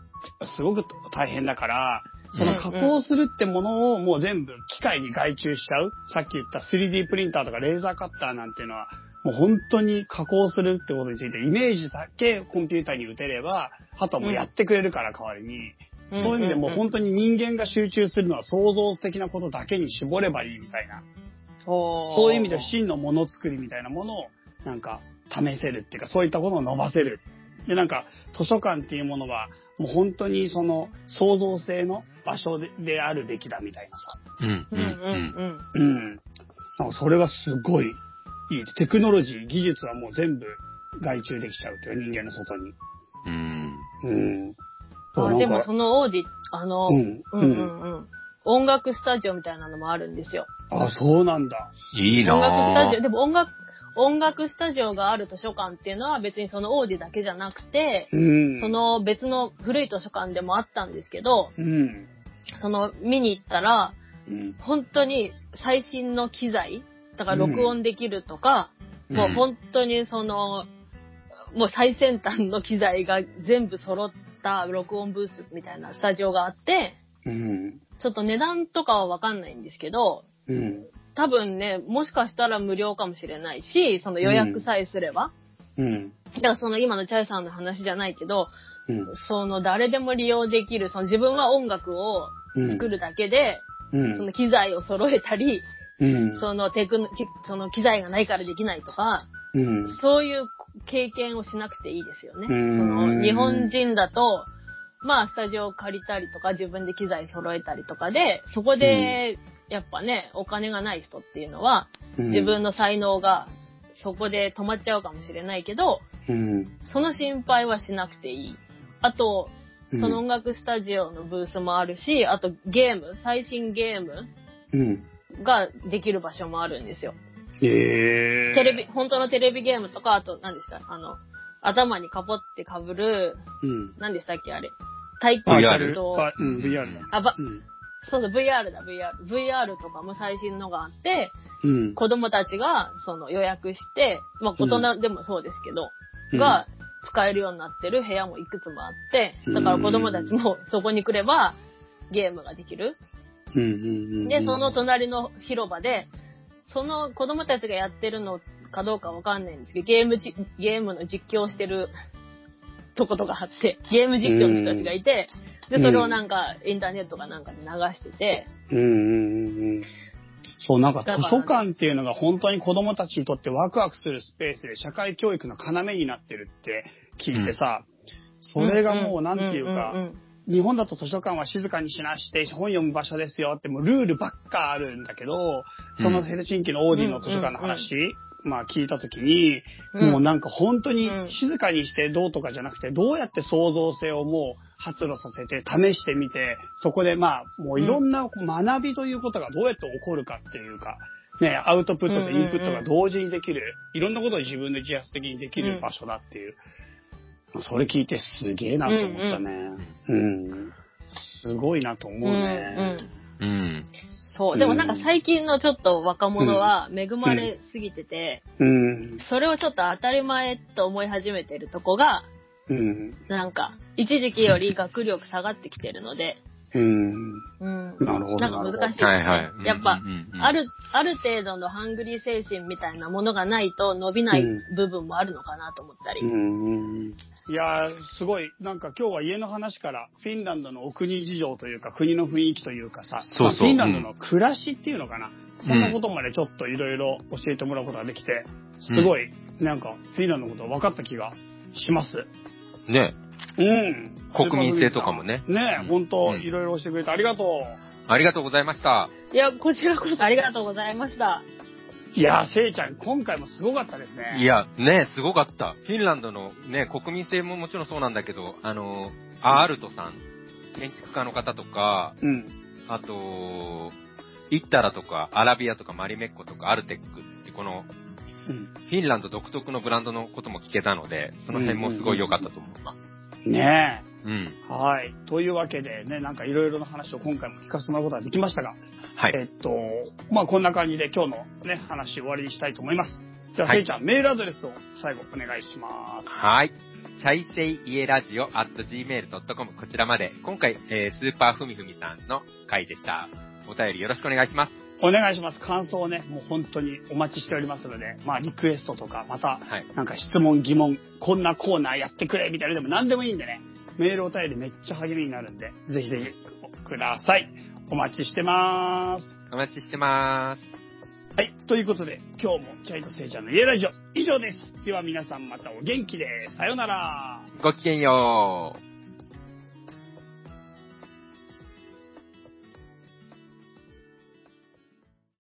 すごく大変だから、その加工するってものをもう全部機械に外注しちゃう。さっき言った 3D プリンターとかレーザーカッターなんていうのは、もう本当に加工するってことについてイメージだけコンピューターに打てれば、あとはもうやってくれるから代わりに。そういう意味でもう本当に人間が集中するのは創造的なことだけに絞ればいいみたいな。そそういう意味で真のものづくりみたいなものをなんか試せるっていうかそういったことを伸ばせる。でなんか図書館っていうものはもう本当にその創造性の場所でであるべきだみたいなさ。うん、う、うんうんうん。うん。うん。なんかそれがすごいいい。テクノロジー、技術はもう全部外注できちゃうっていうか人間の外に。うん。うん。あでもその、のオーディ、あの、うん、うんうんうん。音楽スタジオみたいなのもあるんですよ。あ、そうなんだ。いいな音楽スタジオ、ぁ。でも音楽、音楽スタジオがある図書館っていうのは別にそのオーディだけじゃなくて、うん。その別の古い図書館でもあったんですけど、うん。その見に行ったら、うん。本当に最新の機材、だから録音できるとか、うんもう本当にその、もう最先端の機材が全部揃った録音ブースみたいなスタジオがあって、うん。ちょっと値段とかはわかんないんですけど、うん。多分ね、もしかしたら無料かもしれないし、その予約さえすれば。うん。だからその今のチャイさんの話じゃないけど、うん。その誰でも利用できる、その自分は音楽をうん。作るだけで、うん。その機材を揃えたり、うん。そのテクその機材がないからできないとか、うん。そういう経験をしなくていいですよね。うんその日本人だと、まあスタジオを借りたりとか自分で機材揃えたりとかで、そこでやっぱね、お金がない人っていうのは、うん自分の才能がそこで止まっちゃうかもしれないけど、うん。その心配はしなくていい。あと、うんその音楽スタジオのブースもあるし、あとゲーム、最新ゲームうん。ができる場所もあるんですよ。へえ。テレビ、本当のテレビゲームとか、あと、何でしたあの、頭にかぽってかぶる、うん。何でしたっけあれ？体あ VR と、あうん、VR だ。あ、ば、うん。そうそう、VR だ、VR。VR とかも最新のがあって、うん。子供たちがその予約して、まあ大人でもそうですけど、うんが使えるようになってる部屋もいくつもあって、だから子供たちもそこに来ればゲームができる。で、その隣の広場で、その子供たちがやってるのかどうかわかんないんですけど、ゲームじ、ゲームの実況をしてるとことがあって、ゲーム実況の人たちがいて、で、それをなんかインターネットかなんかで流してて、うんうんうんうん。そう、なんか図書館っていうのが本当に子供たちにとってワクワクするスペースで社会教育の要になってるって聞いてさ、それがもうなんていうか、んん日本だと図書館は静かにしなして本読む場所ですよってもうルールばっかあるんだけど、そのヘルシンキのオーディの図書館の話、まあ聞いたときに、うん。もうなんか本当にうん。静かにしてどうとかじゃなくて、どうやって創造性をもう発露させて試してみて、そこでまあもういろんな学びということがどうやって起こるかっていうか、ね、アウトプットとインプットが同時にできる、いろんなことを自分で自発的にできる場所だっていう。それ聞いてすげえなと思ったね。うん。すごいなと思ううんね。うんうん。そう。でもなんか最近のちょっと若者は恵まれすぎてて、うん。それをちょっと当たり前と思い始めてるとこが、うん。なんか、一時期より学力下がってきてるので、うん。うん。なるほどなんか難しいね。はいはい。やっぱ、うんうんうんある、ある程度のハングリー精神みたいなものがないと伸びない部分もあるのかなと思ったり。うん。いやー、すごい、なんか今日は家の話から、フィンランドのお国事情というか、国の雰囲気というかさ、そうそうまあフィンランドの暮らしっていうのかな、そんなことまでちょっといろいろ教えてもらうことができて、すごい、なんか、フィンランドのこと分かった気がします。ね。うん。国民性とかもねねうん本当うんいろいろ教えてくれてありがとありがとうございました。いや、こちらこそありがとうございました。う。いやー、せいちゃん、今回もすごかったですね。いや、ね、すごかった。フィンランドのね、国民性ももちろんそうなんだけど、あの、アールトさん、建築家の方とか、うん。あと、イッタラとか、アラビアとか、マリメッコとか、アルテックって、この、うん。フィンランド独特のブランドのことも聞けたので、その辺もすごい良かったと思います。ねうん。え。はい。というわけでね、なんかいろいろな話を今回も聞かせてもらうことができましたが、はい。えっと、まあこんな感じで今日のね、話終わりにしたいと思います。じゃあ、はいせいちゃん、メールアドレスを最後お願いします。はい。チャイセイイエラジオ at gmail.com こちらまで、今回、えースーパーふみふみさんの回でした。お便りよろしくお願いします。お願いします。感想をね、もう本当にお待ちしておりますので、まあリクエストとか、また、はい。なんか質問、疑問、こんなコーナーやってくれみたいなのでも何でもいいんでね、メールお便りめっちゃ励みになるんで、ぜひぜひください。お待ちしてます。お待ちしてまーす。はい。ということで、今日もチャイとせいちゃんの家ラジオ以上です。では皆さんまたお元気で。さようなら。ごきげんよう。